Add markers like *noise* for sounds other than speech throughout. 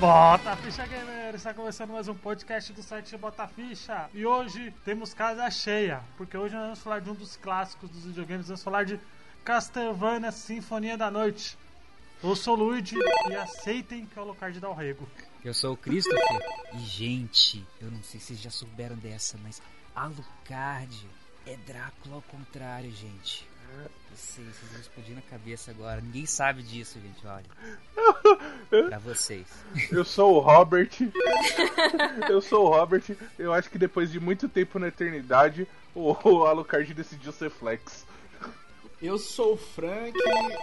Bota Ficha Gamer! Está começando mais um podcast do site Bota Ficha. E hoje temos casa cheia, porque hoje nós vamos falar de um dos clássicos dos videogames. Vamos falar de Castlevania Sinfonia da Noite. Eu sou o Luigi e aceitem que é o Alucard dá o rego. Eu sou o Christopher e, gente, eu não sei se vocês já souberam dessa, mas Alucard é Drácula ao contrário, gente. Sei, vocês vão explodir na cabeça agora. Ninguém sabe disso, gente, olha. *laughs* pra vocês. Eu sou o Robert. *laughs* Eu sou o Robert. Eu acho que depois de muito tempo na eternidade, o Alucard decidiu ser flex. Eu sou o Frank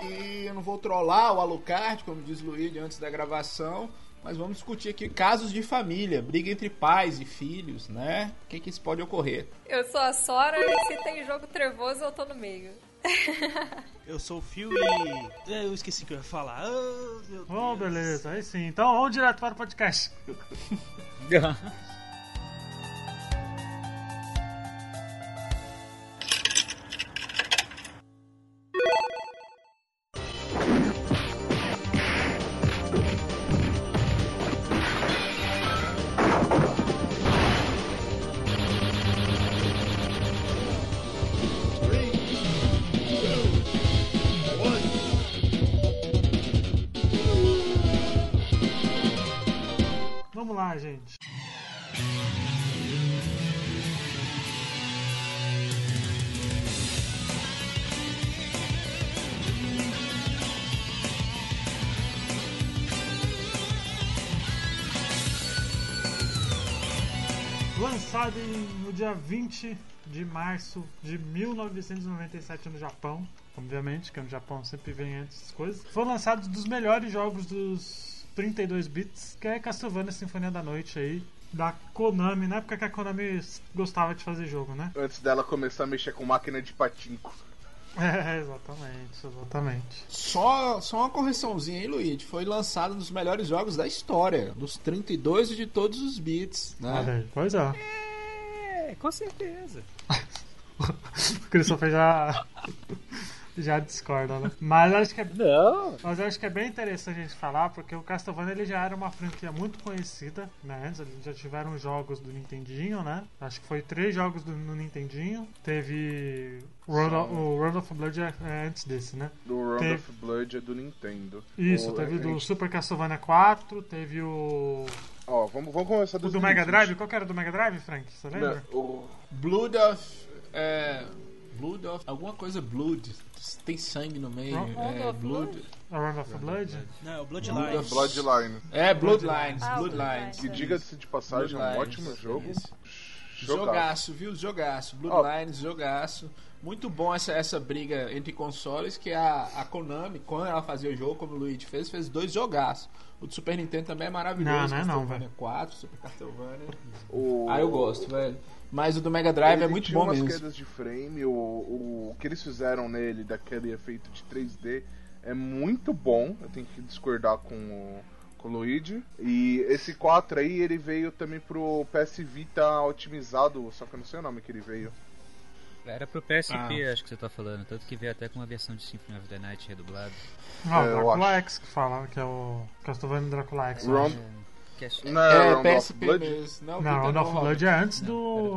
e eu não vou trollar o Alucard, como diz o Luigi antes da gravação, mas vamos discutir aqui casos de família, briga entre pais e filhos, né? O que, que isso pode ocorrer? Eu sou a Sora e se tem jogo trevoso eu tô no meio. *laughs* Eu sou o Phil e. Eu esqueci o que eu ia falar. Oh, Oh, beleza, aí sim. Então vamos direto para o podcast. *laughs* Gente. Lançado no dia 20 de março de 1997 no Japão. Obviamente, que no Japão sempre vem antes coisas. Foi lançado um dos melhores jogos dos 32 bits, que é Castlevania Sinfonia da Noite aí, da Konami, na época que a Konami gostava de fazer jogo, né? Antes dela começar a mexer com máquina de patinco. *laughs* É, exatamente, exatamente. Só, só uma correçãozinha aí, Luigi. Foi lançado um dos melhores jogos da história, dos 32 e de todos os bits, né? aí, pois é. É, com certeza. *laughs* O Christopher já. Já discorda, né? Mas acho que é Não. Mas acho que é bem interessante a gente falar, porque o Castlevania ele já era uma franquia muito conhecida, né? Antes eles já tiveram jogos do Nintendinho, né? Acho que foi três jogos do, no Nintendinho. Teve of, o Road of Blood é, é antes desse, né? Do Round Teve- of Blood é do Nintendo. Isso, O- teve a do gente- Super Castlevania 4, teve o. Ó, vamos, vamos começar O dos do Mega. Drive. Qual que era do Mega Drive, Frank? Você Não, lembra? o- Blood of. É, Blood of. Alguma coisa Blood. Tem sangue no meio. Round É, Blood. A Round of Blood? Não, é o Blood Bloodline. É, Bloodlines. Ah, Bloodlines. Que diga-se de passagem, é um Bloodlines, ótimo jogo. Jogaço. Jogaço, viu? Jogaço. Bloodlines, jogaço. Muito bom essa, essa briga entre consoles, que a, a Konami, quando ela fazia o jogo, como o Luigi fez, fez dois jogaços. O do Super Nintendo também é maravilhoso. Não, não é não, Castlevania 4, Super Castlevania. O... Ah, eu gosto, velho. Mas o do Mega Drive Ele é muito tinha bom umas mesmo. quedas de frame, o, o, o que eles fizeram nele, daquele efeito de 3D, é muito bom. Eu tenho que discordar com o, com o Luigi. E esse 4 aí, ele veio também pro PS Vita otimizado, só que eu não sei o nome que ele veio. Era pro PSP, Ah. acho que você tá falando. Tanto que veio até com uma versão de Symphony of the Night redublado. Não, É, eu Drácula acho. X que fala, que é o Castlevania Drácula X. eu É, acho- Não É, Round of PSP Blood? mesmo. Não, Não, tem of no Blood é antes Não,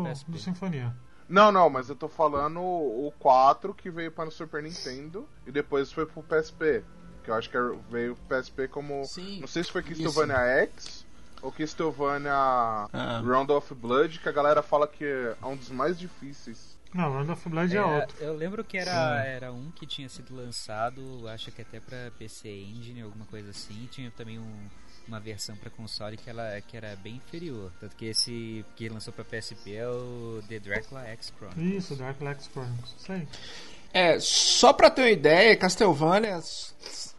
do, do Sinfonia. Não, não, mas eu tô falando o 4 que veio para o Super Nintendo e depois foi pro PSP. Que eu acho que era- veio pro PSP como. Sim, Não sei se foi. Castlevania X ou Castlevania Ah. Round of Blood, que a galera fala que é um dos mais difíceis. Não, Round of Blood é, É, outro. eu lembro que era, era um que tinha sido lançado, acho que até pra PC Engine, alguma coisa assim. Tinha também um- uma versão pra console que, ela, que era bem inferior. Tanto que esse que lançou pra PSP é o The Dracula X Chronicle. Isso, Drácula X Chronicles. Isso aí. É, só pra ter uma ideia, Castlevania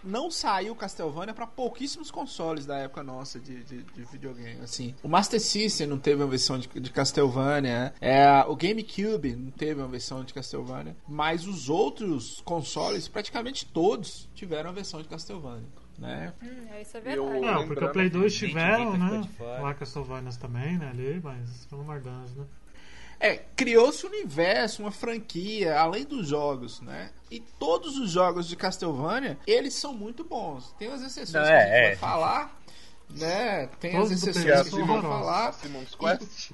não saiu Castlevania pra pouquíssimos consoles da época nossa de, de, de videogame. Assim, o Master System não teve uma versão de, de Castlevania, é, o GameCube não teve uma versão de Castlevania, mas os outros consoles, praticamente todos, tiveram a versão de Castlevania. Né? Hum, é, isso é Eu- verdade. Não, porque o Play 2 Gente, tiveram, né? Lá Castlevanias também, né? Ali, mas pelo amor de Deus, né? É, criou-se um universo, uma franquia, além dos jogos, né? E todos os jogos de Castlevania, eles são muito bons. Tem umas exceções Não, que é, a gente vai é. falar. né? Tem Todos as exceções Que é a eu vou Simon, falar. Simon's Quest.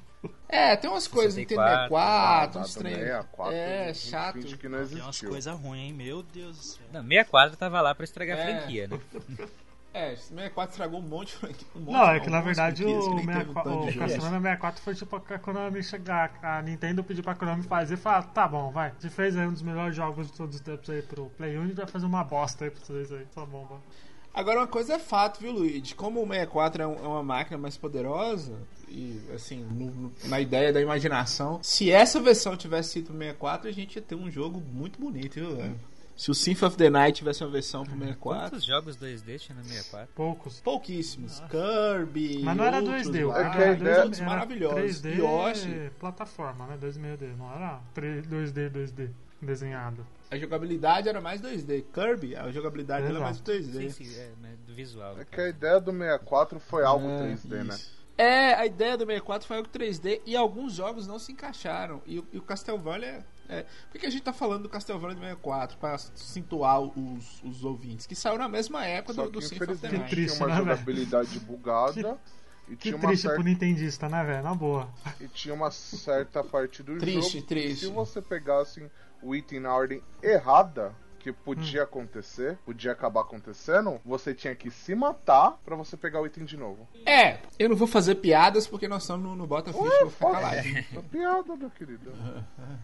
É, tem umas coisas no 64, 64, Ah, uns trem. 64, É, um chato. que não Tem umas coisas ruins, hein? Meu Deus do céu. Não, 64 tava lá pra estragar a É. franquia, né? *laughs* É, 64 estragou um monte de franquia. Um monte, Não, é que na verdade o, que nem teve um 64, tanto o. Castlevania 64 foi tipo a Konami chegar, a Nintendo pedir pra Konami fazer e falar, tá bom, vai, você fez aí um dos melhores jogos de todos os tempos aí pro Play 1 e vai fazer uma bosta aí pra vocês aí, tá bom, vai. Agora, uma coisa é fato, viu, Luigi? Como o 64 é, um- é uma máquina mais poderosa, e assim, no- no- na ideia da imaginação, se essa versão tivesse sido pro 64, a gente ia ter um jogo muito bonito, viu, velho? Se o Symphony of the Night tivesse uma versão pro 64, Quantos jogos 2D tinha no 64? Poucos. pouquíssimos. Kirby. Mas não era outros 2D, o lá, É que a ideia- todos maravilhosos. 3D Yoshi, plataforma, né? 2,5D, não era 3, 2D, 2D desenhado. A jogabilidade era mais 2D. Kirby, a jogabilidade era Exato. mais 2D. Sim, sim, é, mas do visual. É que a ideia do 64 foi algo É, 3D, né? isso. É, a ideia do 64 foi algo 3D e alguns jogos não se encaixaram. E, o- e o Castlevania. É, por que, a gente tá falando do Castlevania do 64? Pra situar os, os ouvintes. Que saiu na mesma época Só do, do Symphony of the Night. triste, tinha uma né, jogabilidade bugada *laughs* e, Que tinha uma triste certa, pro Nintendista, né, velho? Na boa. e tinha uma certa parte do Triste, jogo. triste. que Se você pegasse o item na ordem errada, que Hum. podia acontecer, podia acabar acontecendo, você tinha que se matar pra você pegar o item de novo. É, eu não vou fazer piadas porque nós estamos no, no Bota Ficha, eu vou ficar calado. É piada, meu querido.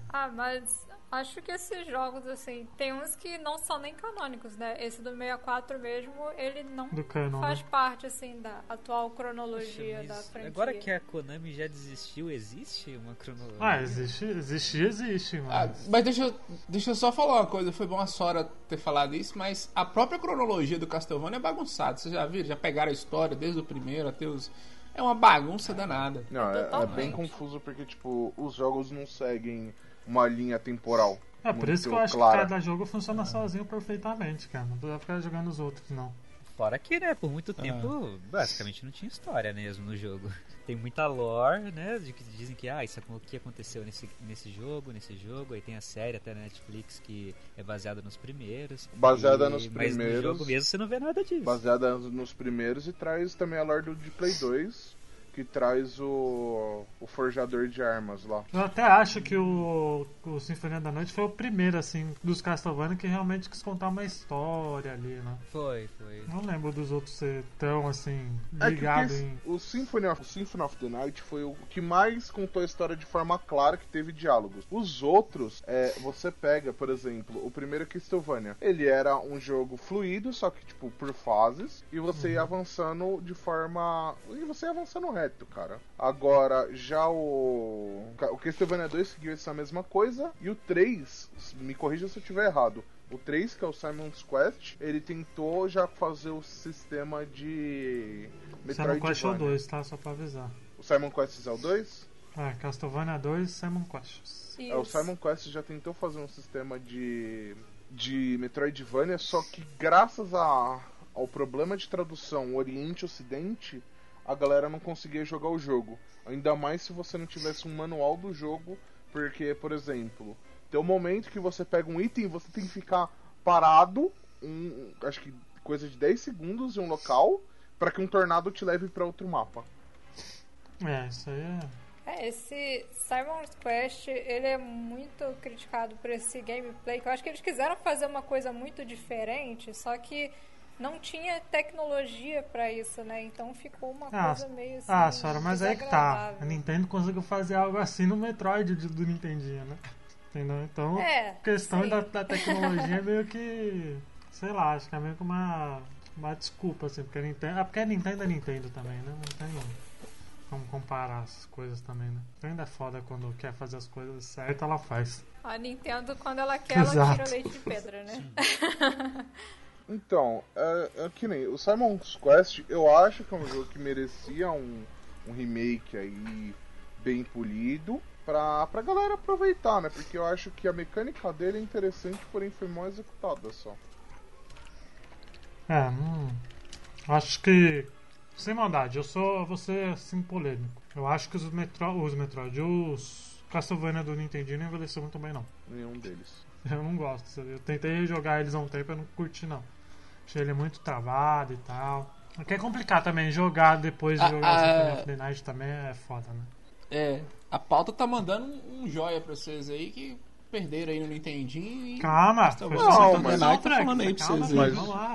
Ah, mas acho que esses jogos, assim, tem uns que não são nem canônicos, né? Esse do 64 mesmo, ele não canon, faz né? parte, assim, da atual cronologia Poxa, da mas franquia. agora que a Konami já desistiu, existe uma cronologia? Ah, existe, existe, existe, mano. Ah, mas deixa, eu- deixa eu só falar uma coisa, foi bom a Sora ter falado isso, mas a própria cronologia do Castlevania é bagunçada. Vocês já viram? Já pegaram a história desde o primeiro até os. É uma bagunça danada. Não, é, é bem confuso porque, tipo, os jogos não seguem uma linha temporal. É por isso que eu acho clara. que cada jogo funciona sozinho perfeitamente, cara. Não precisa ficar jogando os outros, não. Fora que, né, por muito tempo, basicamente não tinha história mesmo no jogo. *laughs* Tem muita lore, né, de que dizem que, ah, isso é o que aconteceu nesse, nesse jogo, nesse jogo, aí tem a série até na Netflix que é baseada nos primeiros. Baseada E- nos Mas no primeiros. jogo mesmo você não vê nada disso. Baseada nos primeiros e traz também a lore do de Play 2, que traz o, o forjador de armas lá. Eu até acho que o, o Sinfonia da Noite foi o primeiro, assim, dos Castlevania que realmente quis contar uma história ali, né? Foi, foi. Não lembro dos outros ser tão, assim, É que ligado o, em... o, Symphony of, o Symphony of the Night foi o que mais contou a história de forma clara, que teve diálogos. Os outros, é, você pega, por exemplo, o primeiro Castlevania. Ele era um jogo fluido, só que, tipo, por fases, e você ia avançando de forma... E você ia avançando reto, cara. Agora, já o... O Castlevania 2 seguiu essa mesma coisa, e o 3, me corrija se eu estiver errado, o 3, que é o Simon's Quest, ele tentou já fazer o sistema de Simon Quest é o Metroidvania. 2, tá? Só pra avisar. O Simon Quest é o 2? É, Castlevania 2 Simon Quest. É, o. Simon Quest já tentou fazer um sistema de de Metroidvania, só que graças a, ao problema de tradução Oriente-Ocidente, a galera não conseguia jogar o jogo. Ainda mais se você não tivesse um manual do jogo, porque, por exemplo, tem um momento que você pega um item, você tem que ficar parado, um, acho que coisa de 10 segundos em um local, para que um tornado te leve para outro mapa. É, isso aí é... É, esse Simon's Quest, ele é muito criticado por esse gameplay, que eu acho que eles quiseram fazer uma coisa muito diferente, só que não tinha tecnologia pra isso, né? Então ficou uma Ah, coisa meio assim. Ah, senhora, mas aí que tá. A. Nintendo conseguiu fazer algo assim no Metroid do, do Nintendinho, né? Entendeu? Então, É, a questão da, da tecnologia é *laughs* meio que. Sei lá, acho que é meio que uma, uma desculpa, assim, porque a Nintendo. Ah, porque a Nintendo é Nintendo também, né? Não tem como comparar as coisas também, né? Nintendo é foda quando quer fazer as coisas certas, ela faz. A Nintendo, quando ela quer, ela Exato. tira leite de pedra, né? *laughs* Então, é, é que nem o Simon's Quest, eu acho que é um jogo que merecia um, um remake aí bem polido pra, pra galera aproveitar, né? Porque eu acho que a mecânica dele é interessante, porém foi mal executada só. É, não. Acho que. Sem maldade, eu sou. Ser assim polêmico. Eu acho que os, Metro, os Metroid, os Castlevania do Nintendinho não envelheceu muito bem, não. Nenhum deles. Eu não gosto. Eu tentei jogar eles há um tempo eu não curti, não. Achei ele muito travado e tal. Que é complicado também, jogar depois de Ah, jogar o Symphony of the Night também é foda, né? É, a pauta tá mandando um, um joia pra vocês aí que perderam aí no Nintendinho e... Calma, Não, mas- introdução, tá falando aí pra calma, vocês Mas,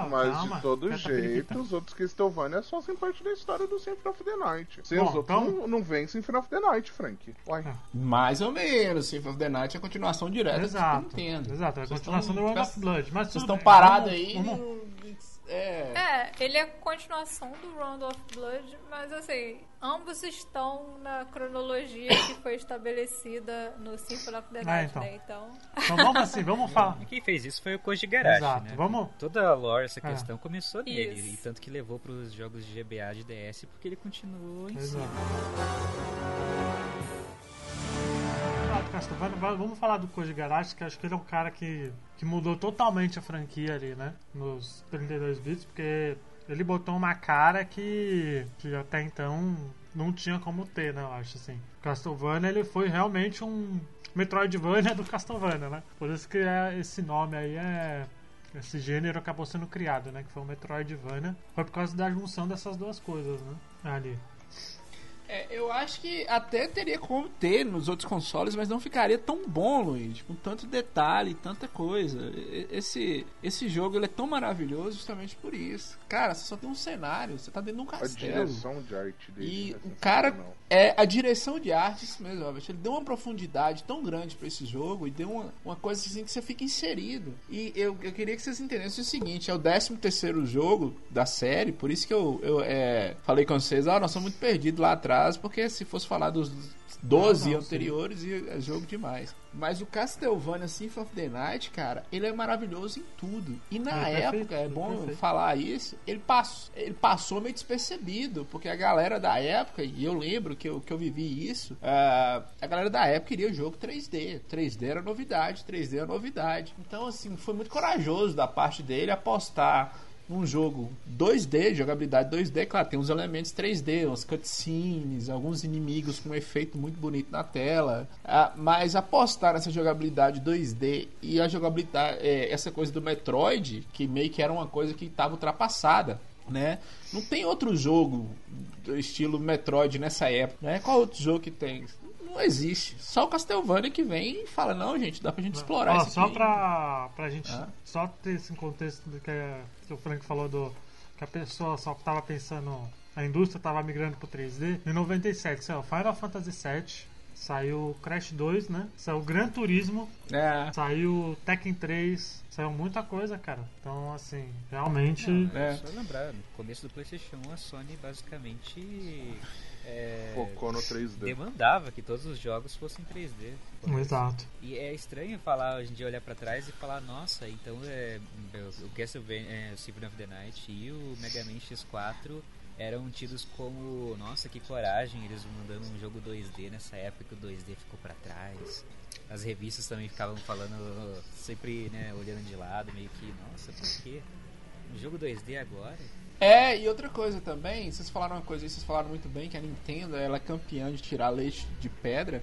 mas calma. de todo jeito, os outros Castlevania só fazem parte da história do Symphony of the Night. Bom, os outros, então- não, não vem Symphony of the Night, Frank. Uai. Ah. Mais ou menos, Symphony of the Night é a continuação direta Exato, do Super Nintendo. exato, é a continuação do Round of Blood. Mas Vocês estão parados aí. vamos- no- É. É, ele é a continuação do Round of Blood, mas assim, ambos estão na cronologia que foi estabelecida no Symphony of the Ah, Night, então. né? Então, Então vamos assim, vamos falar. E *laughs* quem fez isso foi o Koji Garashi, Exato, né? vamos- Toda a lore, essa É. questão, começou nele. Isso. E tanto que levou pros jogos de GBA de DS, porque ele continuou em Exato. cima. Va- Vamos falar do Koji Garashi, que acho que ele é um cara que, que mudou totalmente a franquia ali, né? Nos 32 bits, porque ele botou uma cara que, que até então não tinha como ter, né? Eu acho assim. Castlevania ele foi realmente um Metroidvania do Castlevania, né? Por isso que é, esse nome aí é. Esse gênero acabou sendo criado, né? Que foi o Metroidvania. Foi por causa da junção dessas duas coisas, né? Ali. É, eu acho que até teria como ter nos outros consoles, mas não ficaria tão bom, Luiz, com tanto detalhe, tanta coisa. Esse, esse jogo ele é tão maravilhoso justamente por isso. Cara, você só tem um cenário, você tá dentro de um A castelo. direção de arte dele. E é o cara. É a direção de arte isso mesmo. Ele deu uma profundidade tão grande pra esse jogo e deu uma, uma coisa assim que você fica inserido. E eu, eu queria que vocês entendessem o seguinte: é o 13 terceiro jogo da série, por isso que eu, eu é, falei com vocês, ah, nós somos muito perdidos lá atrás, porque se fosse falar dos 12 Ah, não, anteriores, ia- é jogo demais. Mas o Castlevania Symphony of the Night, cara, ele é maravilhoso em tudo. E na É, perfeito, época, é bom perfeito. falar isso, ele passou, ele passou meio despercebido, porque a galera da época, e eu lembro que eu, que eu vivi isso, ah, a galera da época queria o jogo 3D. 3D era novidade, 3D era novidade. Então, assim, foi muito corajoso da parte dele apostar num jogo 2D, jogabilidade 2D, claro, tem uns elementos 3D, uns cutscenes, alguns inimigos com um efeito muito bonito na tela, ah, mas apostar nessa jogabilidade 2D e a jogabilidade, é, essa coisa do Metroid, que meio que era uma coisa que estava ultrapassada, né? Não tem outro jogo do estilo Metroid nessa época, né? Qual outro jogo que tem? Não existe. Só o Castlevania que vem e fala, não, gente, dá pra gente explorar isso só aqui. pra, pra gente Ah. só ter esse contexto do que, a- que o Frank falou do que a pessoa só tava pensando, a indústria tava migrando pro 3D. Em 97 saiu Final Fantasy VII, saiu Crash 2, né? Saiu Gran Turismo, É, saiu Tekken 3, saiu muita coisa, cara. Então, assim, realmente. é. Só lembrar, no começo do PlayStation 1, a Sony basicamente é, Focou no 3D. demandava que todos os jogos fossem 3D. Exato. E é estranho falar hoje em dia, olhar pra trás e falar, nossa, então é, o Castlevania, é, o Symphony of the Night e o Mega Man X4 eram tidos como, nossa, que coragem, eles mandando um jogo 2D nessa época que o 2D ficou pra trás. As revistas também ficavam falando, sempre, né, olhando de lado, meio que, nossa, por quê? Um jogo 2D agora? É, e outra coisa também, vocês falaram uma coisa aí, vocês falaram muito bem que a Nintendo ela é campeã de tirar leite de pedra,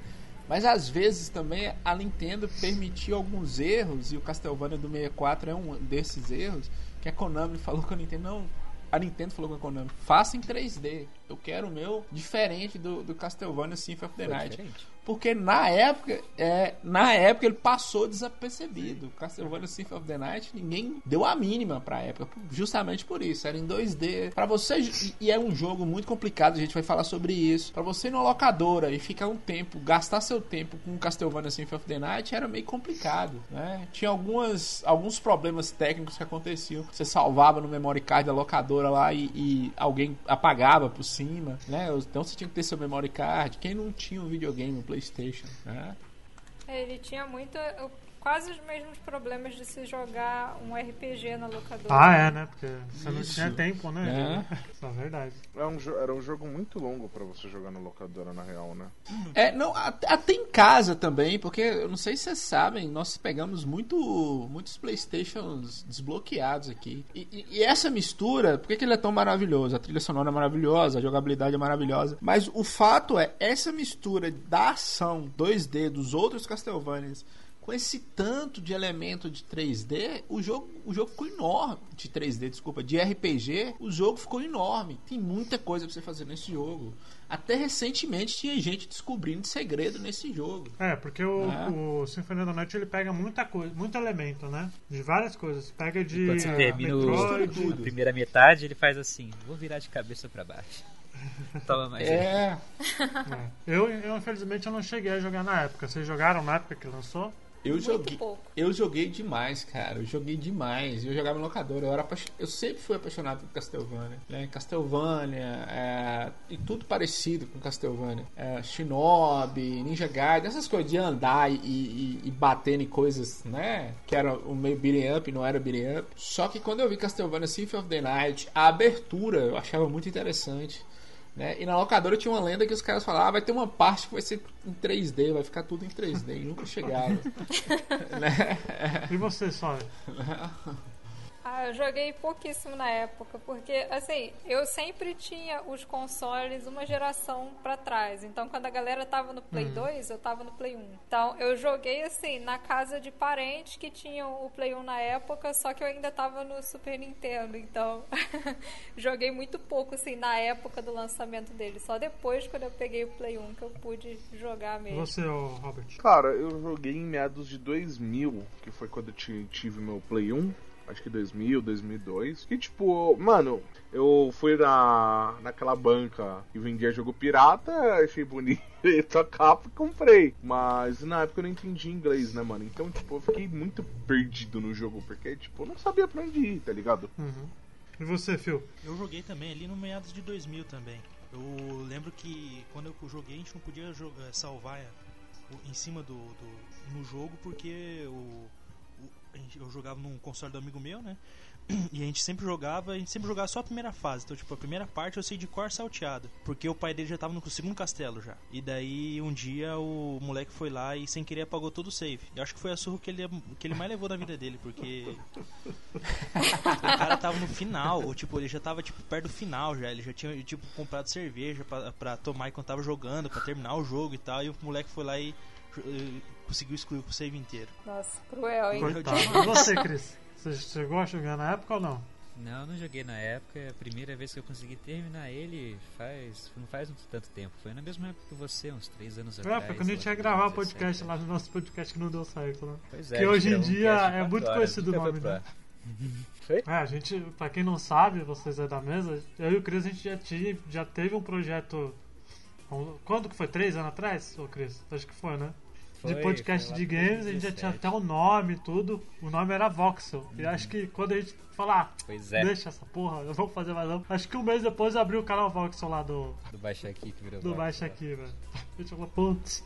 mas às vezes também a Nintendo permitiu alguns erros, e o Castlevania do 64 é um desses erros, que a Konami falou com a Nintendo, não, a Nintendo falou com a Konami, faça em 3D, eu quero o meu diferente do, do Castlevania Symphony of the Foi Night. diferente. Porque na época, é, na época ele passou desapercebido. Castlevania Symphony of the Night, ninguém deu a mínima pra época, justamente por isso. Era em 2D. Para você e- é um jogo muito complicado, a gente vai falar sobre isso. Pra você ir numa locadora e ficar um tempo, gastar seu tempo com Castlevania Symphony of the Night era meio complicado, né? Tinha algumas alguns problemas técnicos que aconteciam. Você salvava no memory card da locadora lá e, e alguém apagava por cima, né? Então você tinha que ter seu memory card. Quem não tinha um videogame, um PlayStation, né? ele tinha muito, quase os mesmos problemas de se jogar um RPG na locadora. Ah, é, né? Porque você não Isso. tinha tempo, né? É. *laughs* Isso é verdade. É um era um jogo muito longo pra você jogar na locadora, na real, né? É, não, até, até em casa também, porque eu não sei se vocês sabem, nós pegamos muito, muitos Playstations desbloqueados aqui. E, e- e essa mistura, por que, que ele é tão maravilhoso? A trilha sonora é maravilhosa, a jogabilidade é maravilhosa. Mas o fato é, essa mistura da ação 2D dos outros Castlevanias com esse tanto de elemento de 3D, o jogo, o jogo ficou enorme. De 3D, desculpa, de RPG, o jogo ficou enorme. Tem muita coisa pra você fazer nesse jogo. Até recentemente tinha gente descobrindo segredo nesse jogo. É, porque o, É. o Symphony of the Night ele pega muita coisa, muito elemento, né? De várias coisas. Pega de Quando você eh, termina o- Metroid. a primeira metade, ele faz assim: vou virar de cabeça pra baixo. *laughs* Toma mais. É, É. Eu, eu, infelizmente, eu não cheguei a jogar na época. Vocês jogaram na época que lançou? Eu joguei. pouco. Eu joguei demais, cara. Eu joguei demais. Eu jogava em locadora. Eu, era apaixon- eu sempre fui apaixonado por Castlevania. Né? Castlevania é... e tudo parecido com Castlevania. É, Shinobi, Ninja Gaiden, essas coisas de andar e, e, e bater em coisas, né? Que era o meio beating up, não era beating up. Só que quando eu vi Castlevania Symphony of the Night, a abertura eu achava muito interessante. Né? E na locadora tinha uma lenda que os caras falavam, ah, vai ter uma parte que vai ser em 3D, vai ficar tudo em 3D, e nunca chegava. *laughs* *laughs* né? E você, só? *laughs* Ah, eu joguei pouquíssimo na época, porque assim, eu sempre tinha os consoles uma geração pra trás. Então, quando a galera tava no Play 2, eu tava no Play 1. Então, eu joguei assim na casa de parentes que tinham o Play 1 na época, só que eu ainda tava no Super Nintendo. Então, *laughs* joguei muito pouco assim na época do lançamento dele. Só depois quando eu peguei o Play 1 que eu pude jogar mesmo. você, Robert? Cara, eu joguei em meados de 2000, que foi quando eu ti- tive meu Play 1. Acho que 2000, 2002. Que tipo, mano, eu fui na, naquela banca que vendia jogo pirata, achei bonito *laughs* a capa e comprei. Mas na época eu não entendi inglês, né, mano? Então, tipo, eu fiquei muito perdido no jogo, porque, tipo, eu não sabia pra onde ir, tá ligado? Uhum. E você, Phil? Eu joguei também ali no meados de 2000 também. Eu lembro que quando eu joguei a gente não podia jogar, salvar o- em cima do, do- no jogo porque o, eu jogava num console do amigo meu, né? *clears throat* E a gente sempre jogava, a gente sempre jogava só a primeira fase. Então, tipo, a primeira parte eu sei de cor salteado. Porque o pai dele já tava no segundo castelo já. E daí um dia o moleque foi lá e sem querer apagou todo o save. Eu acho que foi a surra que ele, que ele mais levou na vida dele, porque o cara tava no final, ou tipo, ele já tava tipo perto do final já, ele já tinha tipo comprado cerveja pra, pra tomar enquanto tava jogando, pra terminar o jogo e tal, e o moleque foi lá e eh, conseguiu excluir o save inteiro. Nossa, cruel, hein? Coitado. E você, Cris? Você chegou a jogar na época ou não? Não, não joguei na época. A primeira vez que eu consegui terminar ele faz. não faz muito tanto tempo. Foi na mesma época que você, uns 3 anos É, atrás. foi quando a gente ia gravar o 2017, podcast lá no nosso podcast que não deu certo, né? Pois é, que hoje em um dia é muito horas, conhecido o foi nome, né? ar. *laughs* É, a gente, pra quem não sabe, vocês é da mesa, eu e o Cris a gente já, tinha, já teve um projeto. Quando que foi? Três anos atrás, ô Cris? Acho que foi, né? Foi, de podcast de games, a gente já tinha 2017. até o nome e tudo. O nome era Voxel. E acho que quando a gente falar, Pois é, deixa essa porra, eu vou fazer mais não. Acho que um mês depois eu abri o canal Voxel lá do, do Baixa aqui que virou do Vox, Baixa né? aqui, velho. A gente falou, putz.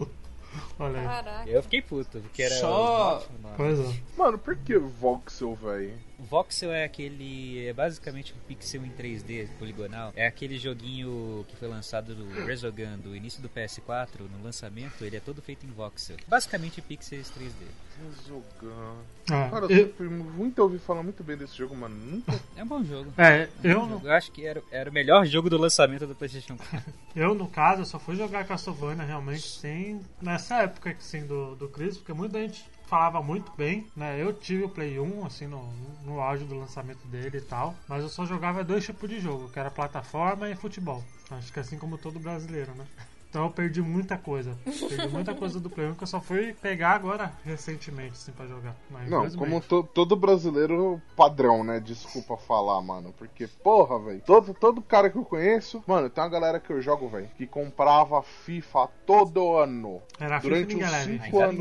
Olha aí. Caraca. Eu fiquei puto, porque era. Só- é. Mano, por que Voxel, velho? Voxel é aquele. É basicamente um pixel em 3D poligonal. É aquele joguinho que foi lançado do Resogun do início do PS4. No lançamento, ele é todo feito em voxel. Basicamente pixels 3D. Resogun. É, Cara, eu eu, muito ouvi falar muito bem desse jogo, mano. Nunca *laughs* É um bom jogo. é, eu, Bom no, jogo. Eu acho que era, era o melhor jogo do lançamento do PlayStation 4. *laughs* eu, no caso, eu só fui jogar Castlevania realmente sem. Nessa época assim, do, do Chris, porque muita gente falava muito bem, né? Eu tive o Play 1, assim, no, no auge do lançamento dele e tal, mas eu só jogava dois tipos de jogo, que era plataforma e futebol. Acho que assim como todo brasileiro, né? Então eu perdi muita coisa. Perdi muita coisa do Play 1 que eu só fui pegar agora recentemente, assim, pra jogar. Mas Não, como to- todo brasileiro padrão, né? Desculpa falar, mano. Porque, porra, velho. Todo, todo cara que eu conheço, mano, tem uma galera que eu jogo, velho, que comprava FIFA todo ano. Era Durante FIFA uns Ninguém Leve. 5 Ainda anos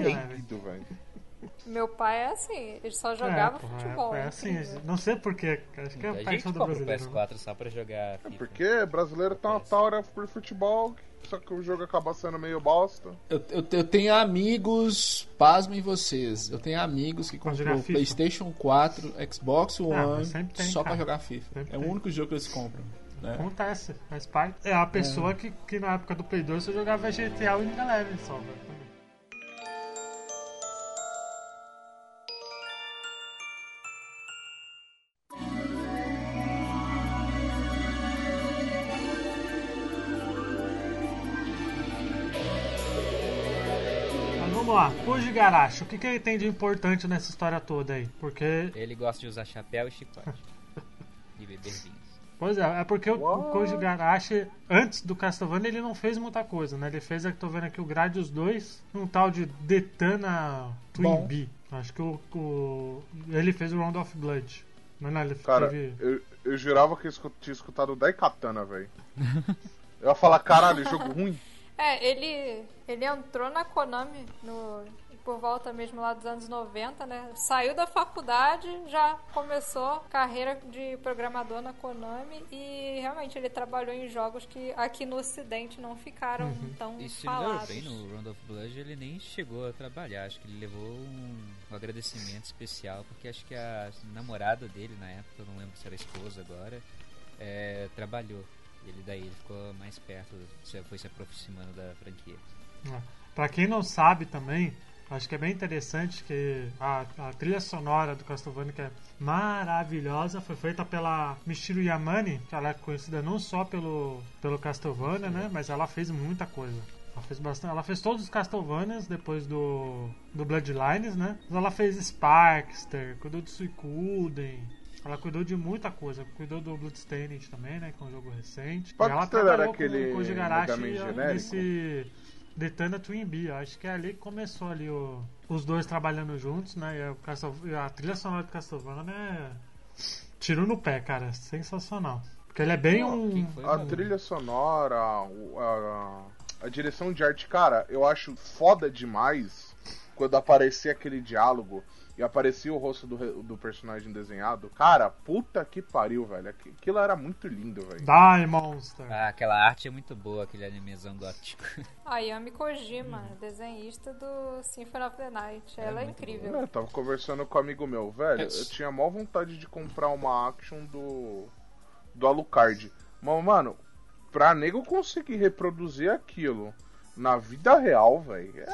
velho. Meu pai é assim, ele só jogava é, porra, é- futebol. É, é assim, não sei porquê. Acho que é a paixão do o brasileiro. né? PS4 só pra jogar FIFA. Porque brasileiro tá uma taura por futebol, só que o jogo acaba sendo meio bosta. Eu, eu, eu tenho amigos, pasmem vocês, eu tenho amigos que Pra FIFA? PlayStation 4, Xbox Ah, One tem, só pra cara. jogar FIFA. Sempre é o tem. único jogo que eles compram. Né? Acontece, faz parte. É a pessoa que, que na época do Play 2 você jogava GTA e Ninja Leve só, velho. Vamos lá. Koji Garashi, o que, que ele tem de importante nessa história toda aí? Porque. Ele gosta de usar chapéu e chicote. *laughs* e beber vinhos. Pois é, é porque o, o What? Koji Garashi, antes do Castlevania, ele não fez muita coisa, né? Ele fez, eu tô vendo aqui, o Gradius 2, um tal de Detana Twin. Bee. Acho que o, o- ele fez o Round of Blood. Mas não, ele Cara, teve... eu, eu jurava que eu tinha escutado o Daikatana, velho. Eu ia falar, caralho, jogo ruim. *laughs* É, ele, ele entrou na Konami no, por volta mesmo lá dos anos 90, né? Saiu da faculdade, já começou carreira de programador na Konami e realmente ele trabalhou em jogos que aqui no ocidente não ficaram Uhum. tão E falados. bem, no Round of Blood ele nem chegou a trabalhar. Acho que ele levou um, um agradecimento especial, porque acho que a namorada dele na época, não lembro se era esposa agora, é, trabalhou. Ele daí ele ficou mais perto, se- foi se aproximando da franquia. É. Pra quem não sabe também, acho que é bem interessante que a, a trilha sonora do Castlevania, que é maravilhosa, foi feita pela Michiru Yamane, que ela é conhecida não só pelo, pelo Castlevania, né? Mas ela fez muita coisa. Ela fez bastante. Ela fez todos os Castlevanias depois do, do Bloodlines, né? Mas ela fez Sparkster, cuidou de Suicuden. Ela cuidou de muita coisa. Cuidou do Bloodstained também, né? Que é um jogo recente. E ela Sparkster era trabalhou aquele com o Koji Garashi genérico? nesse Detana Twin Bee. Acho que é ali que começou ali o- os dois trabalhando juntos, né? E, a trilha sonora do Castlevania é tiro no pé, cara. Sensacional. Porque ele é bem um... A trilha sonora, o- a, a direção de arte, cara, eu acho foda demais quando aparecia aquele diálogo e aparecia o rosto do, do personagem desenhado. Cara, puta que pariu, velho. Aqui- Aquilo era muito lindo, velho. Die Monster. Ah, aquela arte é muito boa, aquele animezão gótico. A *laughs* Yami Kojima, desenhista do Symphony of the Night. Ela é, muito incrível. Eu tava conversando com um amigo meu, velho. Eu tinha maior vontade de comprar uma action do. do Alucard. Mas, mano, pra nego conseguir reproduzir aquilo na vida real, velho. É.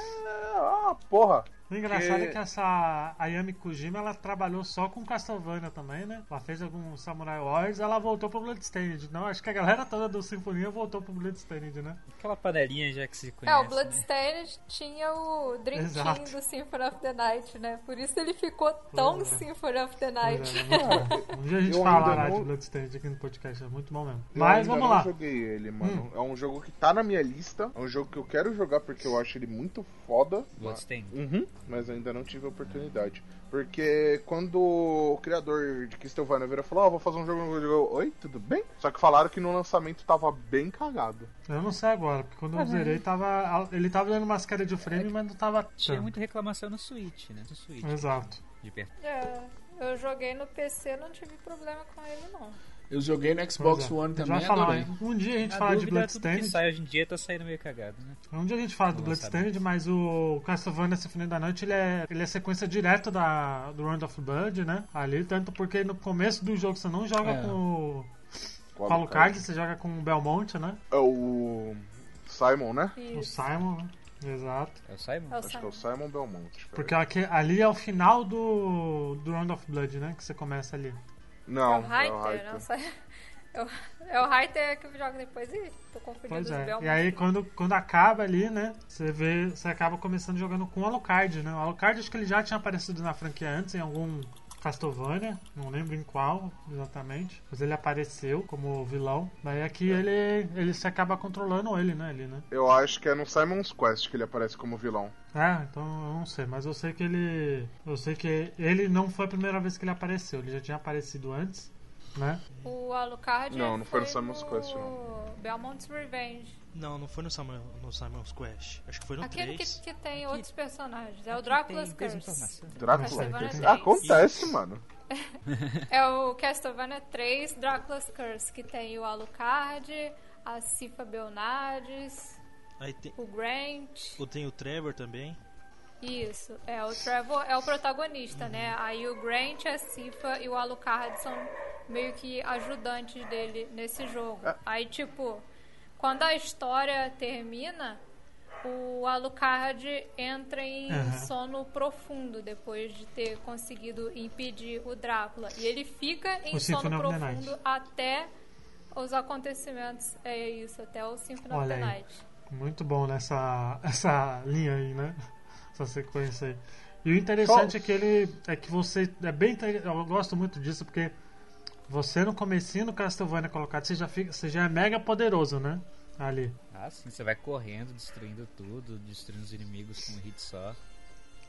Ah, porra. O engraçado Que- é que essa Ayami Kojima ela trabalhou só com Castlevania também, né? Ela fez alguns Samurai Warriors ela voltou pro Bloodstained. Não, acho que a galera toda do Sinfonia voltou pro Bloodstained, né? Aquela panelinha já que se É, conhece. o né? Bloodstained tinha o Dream Exato. Team do Symphony of the Night, né? Por isso ele ficou tão é. Symphony of the Night. é, muito bom. Um dia a gente Eu falará não- de Bloodstained aqui no podcast, é muito bom mesmo. Eu Mas ainda vamos lá. joguei ele, mano. É um jogo que tá na minha lista. É um jogo que eu quero jogar porque eu acho ele muito foda. Bloodstained. Uhum, mas ainda não tive a oportunidade. Porque quando o criador de Castlevania virou e falou, ó, vou fazer um jogo, eu digo, oi, tudo bem? Só que falaram que no lançamento tava bem cagado. Eu não sei agora, porque quando eu zerei, tava, ele tava dando umas caras de frame, mas não tava Tinha tanto. muita reclamação no Switch, né? No Switch. Exato. De perto. É, eu joguei no PC, não tive problema com ele, não. Eu joguei no Xbox é. One também, vai falar, adorei. Um dia a gente A fala de é tudo que Bloodstained. sai hoje em dia tá saindo meio cagado, né? Um dia a gente fala do Bloodstained, mas o Castlevania Symphony da Noite ele é, ele é sequência direta da, do Round of Blood, né? Ali, tanto porque no começo do jogo você não joga É. com o Com com Alucard, você joga com o Belmont, né? É o Simon, né? O Isso. Simon, né? Exato. É o Simon? É o Acho que é o Simon Belmont. peraí. Porque aqui- ali é o final do, do Round of Blood, né? Que você começa ali. É Não, o Hyter, não sei. É o, é o Hyter que joga depois e tô confundindo Pois os é. Belmont. E aí quando, quando acaba ali, né? Você vê. Você acaba começando jogando com o Alucard, né? O Alucard acho que ele já tinha aparecido na franquia antes, em algum Castlevania, não lembro em qual exatamente. Mas ele apareceu como vilão. Daí aqui ele, ele se acaba controlando ele, né? Ele, né? Eu acho que é no Simon's Quest que ele aparece como vilão. É, então eu não sei, mas eu sei que ele. Eu sei que ele não foi a primeira vez que ele apareceu, ele já tinha aparecido antes, né? O Alucard Não, não foi no no Simon's Quest, não. Belmont's Revenge. Não, não foi no, Simon, no Simon's Quest. Acho que foi no Aquele que, 3. que tem outros personagens. É o Drácula's Curse. Drácula. 3. Acontece, mano. *laughs* É o Castlevania 3 Drácula's Curse, que tem o Alucard, a Cifa Belnades, Aí tem, o Grant. ou tem o Trevor também. Isso, é o Trevor é o protagonista, né? Aí o Grant, a Cifa e o Alucard são meio que ajudantes dele nesse jogo. Aí, tipo, quando a história termina, o Alucard entra em Aham. sono profundo depois de ter conseguido impedir o Drácula. E ele fica em O sono profundo até os acontecimentos. É isso, até o Symphony of Olha the aí. Night. Muito bom nessa *laughs* essa linha aí, né? essa sequência aí. E o interessante é que ele. É que você. É bem. Eu gosto muito disso porque você no comecinho do Castlevania colocado, você já, fica, você já é mega poderoso, né? Ali. Ah, sim, você vai correndo, destruindo tudo, destruindo os inimigos com um hit só.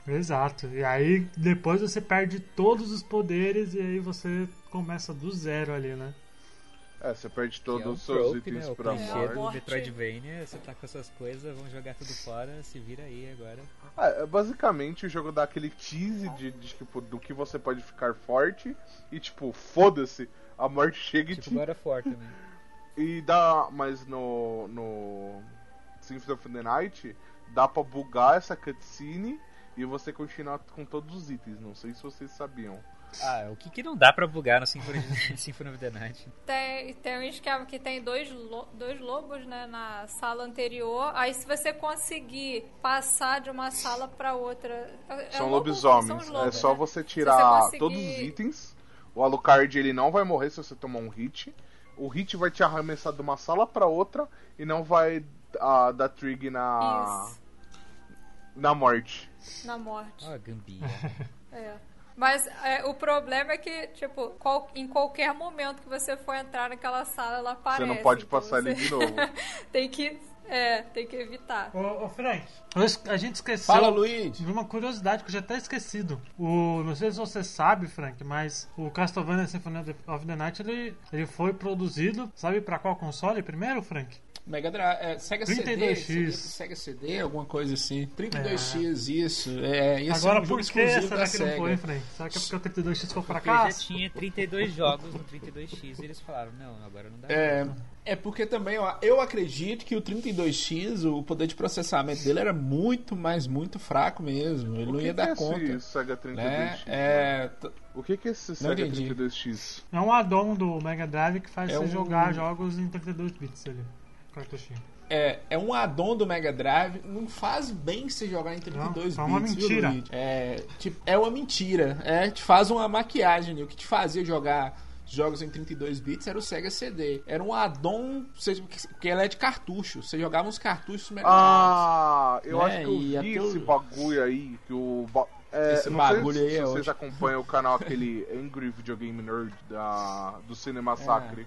Exato. E aí depois você perde todos os poderes e aí você começa do zero ali, né? É, você perde Que é um todos os seus trope, itens né? Pra clichê morte. do. Metroidvania, você tá com essas coisas, vão jogar tudo fora, se vira aí agora. Ah, é, basicamente o jogo dá aquele tease de, de, tipo, do que você pode ficar forte e tipo, foda-se, a morte chega e Tipo te God of War também. *laughs* E dá. Mas no. no. Symphony of the Night dá pra bugar essa cutscene e você continuar com todos os itens. Não sei se vocês sabiam. Ah, o que, que não dá pra bugar no Symphony, *laughs* Symphony of the Night? Tem, tem um esquema que tem dois, lo- dois lobos né, na sala anterior. Aí, se você conseguir passar de uma sala pra outra. é- é são lobo- lobisomens. são os é lobos, só né? você tirar conseguir- todos os itens. O Alucard ele não vai morrer se você tomar um hit. O hit vai te arremessar de uma sala pra outra e não vai ah, dar trig na. Isso, na morte. na morte. Ó, a gambia. É. Mas é, o problema é que, tipo, qual- em qualquer momento que você for entrar naquela sala, ela aparece. Você não pode então passar você ali de novo. *laughs* tem que. É, tem que evitar. Ô, ô Frank, a gente esqueceu Fala, Luigi. de uma curiosidade que eu já até esquecido. O, não sei se você sabe, Frank, mas o Castlevania Symphony of the- of the Night ele, ele foi produzido, sabe pra qual console primeiro, Frank? Mega Drive, é, Sega 32X. CD, Sega CD, alguma coisa assim. 32X, isso. É, ia ser Agora, um por que exclusivo será da que não Sega. foi, Frank? Será que é porque o 32X foi pra Porque já cá? tinha 32 jogos no 32X e eles falaram, não, agora não dá É, é porque também ó, eu acredito que o 32X, o poder de processamento dele era muito, mas muito fraco mesmo. Ele não ia dar é conta. esse Sega 32X? Né? É, t- O que, que é esse Não Sega entendi. 32X? É um addon do Mega Drive que faz É você um- jogar jogos em 32 bits ali. Cartuchinho. é, é um addon do Mega Drive. Não faz bem você jogar em 32 Não, é uma bits. viu, mentira. Luigi? É, tipo, é uma mentira. É, te faz uma maquiagem. né? O que te fazia jogar jogos em 32 bits era o Sega CD. Era um addon, seja, que ele é de cartucho. Você jogava uns cartuchos melhorados. Ah, eu Né, acho que eu e vi até o- esse bagulho aí, que o... É, Esse não bagulho sei aí se é vocês ótimo. acompanham o canal *laughs* aquele Angry Video Game Nerd da, do Cinema Sacre.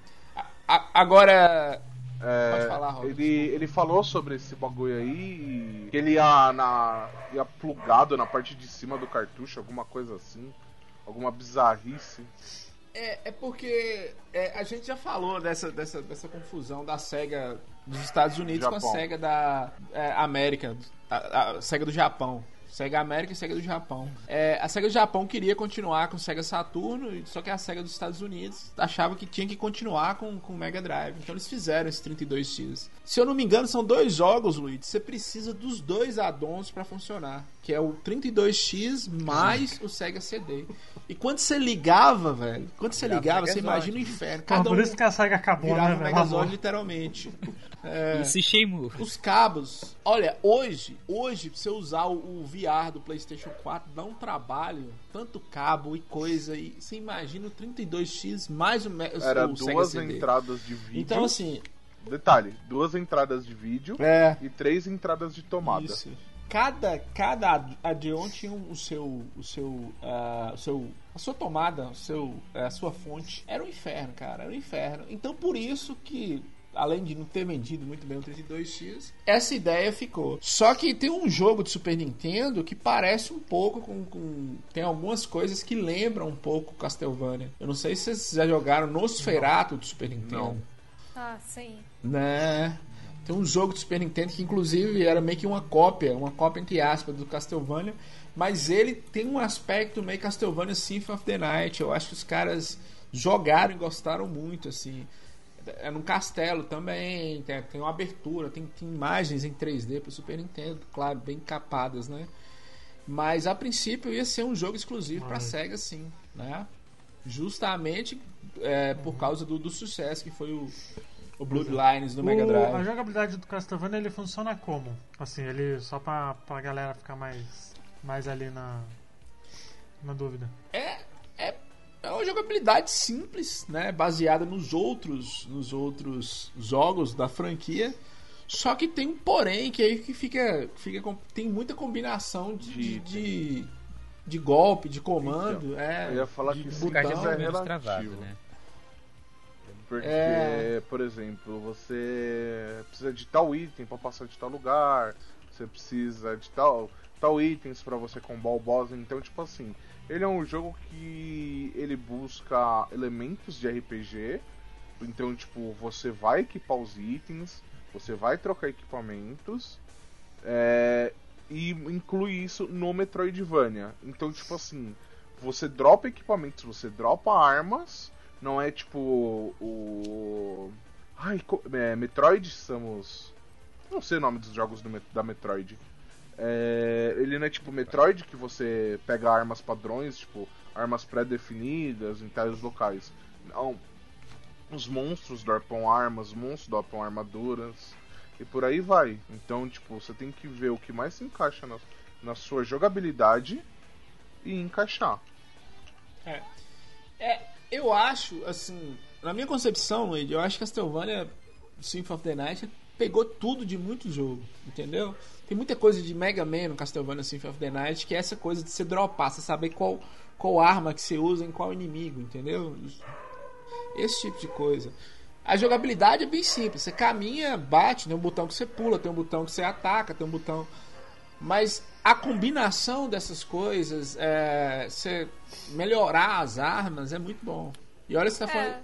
A- agora. É, Pode falar, ele, ele falou sobre esse bagulho aí, que ele ia, na, ia plugado na parte de cima do cartucho, alguma coisa assim. Alguma bizarrice. É, é porque é, a gente já falou dessa, dessa, dessa confusão da SEGA dos Estados Unidos com a Japão. SEGA da é, América, a, a SEGA do Japão. SEGA América e SEGA do Japão. É, a SEGA do Japão queria continuar com SEGA Saturno, só que a SEGA dos Estados Unidos achava que tinha que continuar com o Mega Drive. Então eles fizeram esse 32X. Se eu não me engano, são dois jogos, Luiz. Você precisa dos dois addons para funcionar. Que é o 32X mais o Sega CD. E quando você ligava, velho, quando você ligava, você imagina o inferno. Cada por um isso que a SEGA acabou, virava né, um velho? Megazord literalmente. *laughs* É, Esse Shenmue. os cabos, olha, hoje, hoje, pra você usar o, o VR do PlayStation 4, dá um trabalho, tanto cabo e coisa, e você imagina o 32X mais o, Era o Sega duas CD. entradas de vídeo. Então, assim, Detalhe, duas entradas de vídeo é. e três entradas de tomada. Isso. Cada, cada add-on tinha o seu, o seu, ah, o seu, a sua tomada, o seu, eh, a sua fonte. Era um inferno, cara, era um inferno. Então por isso que além de não ter vendido muito bem o 32X, essa ideia ficou. Só que tem um jogo de Super Nintendo que parece um pouco com, com tem algumas coisas que lembram um pouco Castlevania. Eu não sei se vocês já jogaram Nosferatu do Super Nintendo. Não. Ah, sim. Né? Tem um jogo do Super Nintendo que inclusive era meio que uma cópia, uma cópia entre aspas do Castlevania, mas ele tem um aspecto meio Castlevania Symphony of the Night. Eu acho que os caras jogaram e gostaram muito assim. É num castelo também, tem, tem uma abertura, tem, tem imagens em 3D pro Super Nintendo, claro, bem capadas, né? Mas a princípio ia ser um jogo exclusivo para Ai. Sega, sim, né? Justamente é, por causa do, do sucesso que foi o, o Bloodlines no Mega O- a Drive. jogabilidade do Castlevania ele funciona como? Assim, ele só pra, pra galera ficar mais, mais ali na, na dúvida. É, é, é uma jogabilidade simples, né? Baseada nos outros, nos outros jogos da franquia. Só que tem um porém que aí que fica, fica com- tem muita combinação de, De- de, golpe, de comando. é, Eu ia falar de que O card é Então, é menos relativo. travado, né? Porque, É. por exemplo, você precisa de tal item pra passar de tal lugar, você precisa de tal, tal itens pra você combar o boss. Então, tipo assim, ele é um jogo que ele busca elementos de RPG. Então, tipo, você vai equipar os itens, você vai trocar equipamentos. é, e inclui isso no Metroidvania. Então, tipo assim, você dropa equipamentos, você dropa armas. Não é tipo o. Ai, é, Metroid Samus. Não sei o nome dos jogos do da Metroid. É, ele não é tipo Metroid que você pega armas padrões, tipo armas pré-definidas em tais locais. Não. Os monstros dropam armas, os monstros dropam armaduras e por aí vai. Então, tipo, você tem que ver o que mais se encaixa na, na sua jogabilidade e encaixar. É, eu acho, assim, na minha concepção, Luigi, eu acho que Castlevania Symphony of the Night pegou tudo de muito jogo, entendeu? Tem muita coisa de Mega Man no Castlevania Symphony of the Night, que é essa coisa de você dropar, você saber qual, qual arma que você usa em qual inimigo, entendeu? Esse tipo de coisa. A jogabilidade é bem simples, você caminha, bate, tem um botão que você pula, tem um botão que você ataca, tem um botão mas a combinação dessas coisas, é, você melhorar as armas é muito bom. E olha, você tá falando. É,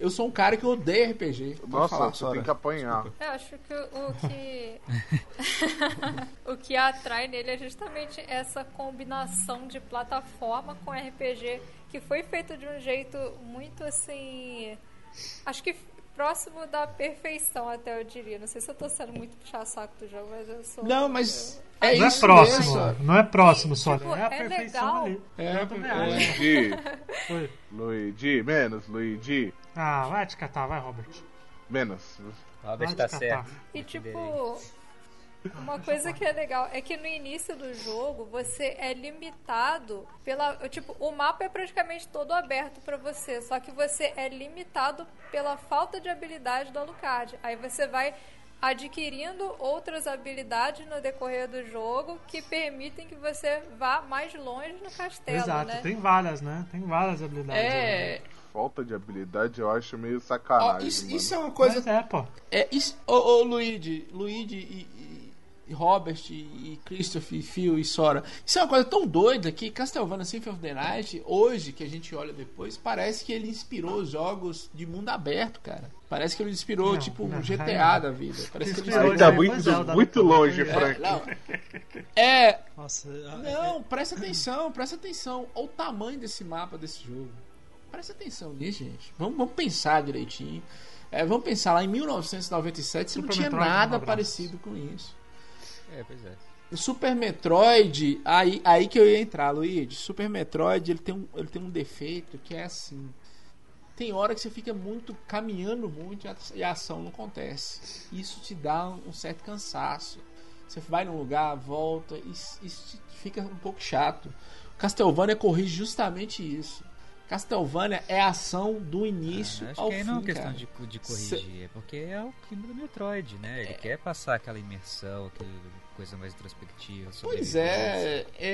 Eu sou um cara que odeia RPG. Nossa, falar, você tem que apanhar. eu acho que o o que. *laughs* o que atrai nele é justamente essa combinação de plataforma com RPG que foi feito de um jeito muito assim. Acho que próximo da perfeição, até eu diria. Não sei se eu tô sendo muito puxar-saco do jogo, mas eu sou. Não, mas eu- é não é isso próximo, mesmo, não é próximo só, Tipo, é a é perfeição legal. ali. É, eu também é. acho. Luigi. *laughs* Luigi, menos, Luigi, Ah, vai te catar, vai, Robert. menos. Robert Vai tá catar. certo. E tipo, uma coisa que é legal é que no início do jogo você é limitado pela, tipo, o mapa é praticamente todo aberto pra você, só que você é limitado pela falta de habilidade do Alucard. Aí você vai adquirindo outras habilidades no decorrer do jogo que permitem que você vá mais longe no castelo, Exato, né? tem várias, né? Tem várias habilidades. né? É. Falta de habilidade eu acho meio sacanagem. isso, mano. isso é uma Mas coisa. é, pô. É, isso, ô, ô Luigi, Luigi e- e Robert e, e Christopher, e Phil e Sora. Isso é uma coisa tão doida que Castlevania Symphony of the Night, hoje que a gente olha depois, parece que ele inspirou os jogos de mundo aberto, cara. Parece que ele inspirou, Não, tipo, não, um GTA não. da vida. Parece que ele Inspirou tá muito, é, muito longe, É, Frank. Não. É, Nossa, a- não, presta atenção, presta atenção. Olha o tamanho desse mapa desse jogo. Presta atenção nisso, gente. Vamos, vamos pensar direitinho. É, vamos pensar lá em 1997, você não tinha nada parecido com isso. É, pois é. O Super Metroid, aí, aí que eu ia entrar, Luigi. Super Metroid, ele tem, um, ele tem um defeito que é assim. Tem hora que você fica muito caminhando muito e a- ação não acontece. Isso te dá um certo cansaço. Você vai num lugar, volta, e isso isso fica um pouco chato. Castlevania corrige justamente isso. Castlevania é a ação do início Ah, acho ao que aí fim, não é questão de, de corrigir, é porque é o clima do Metroid, né? Ele quer passar aquela imersão, aquela coisa mais introspectiva. Pois é, é,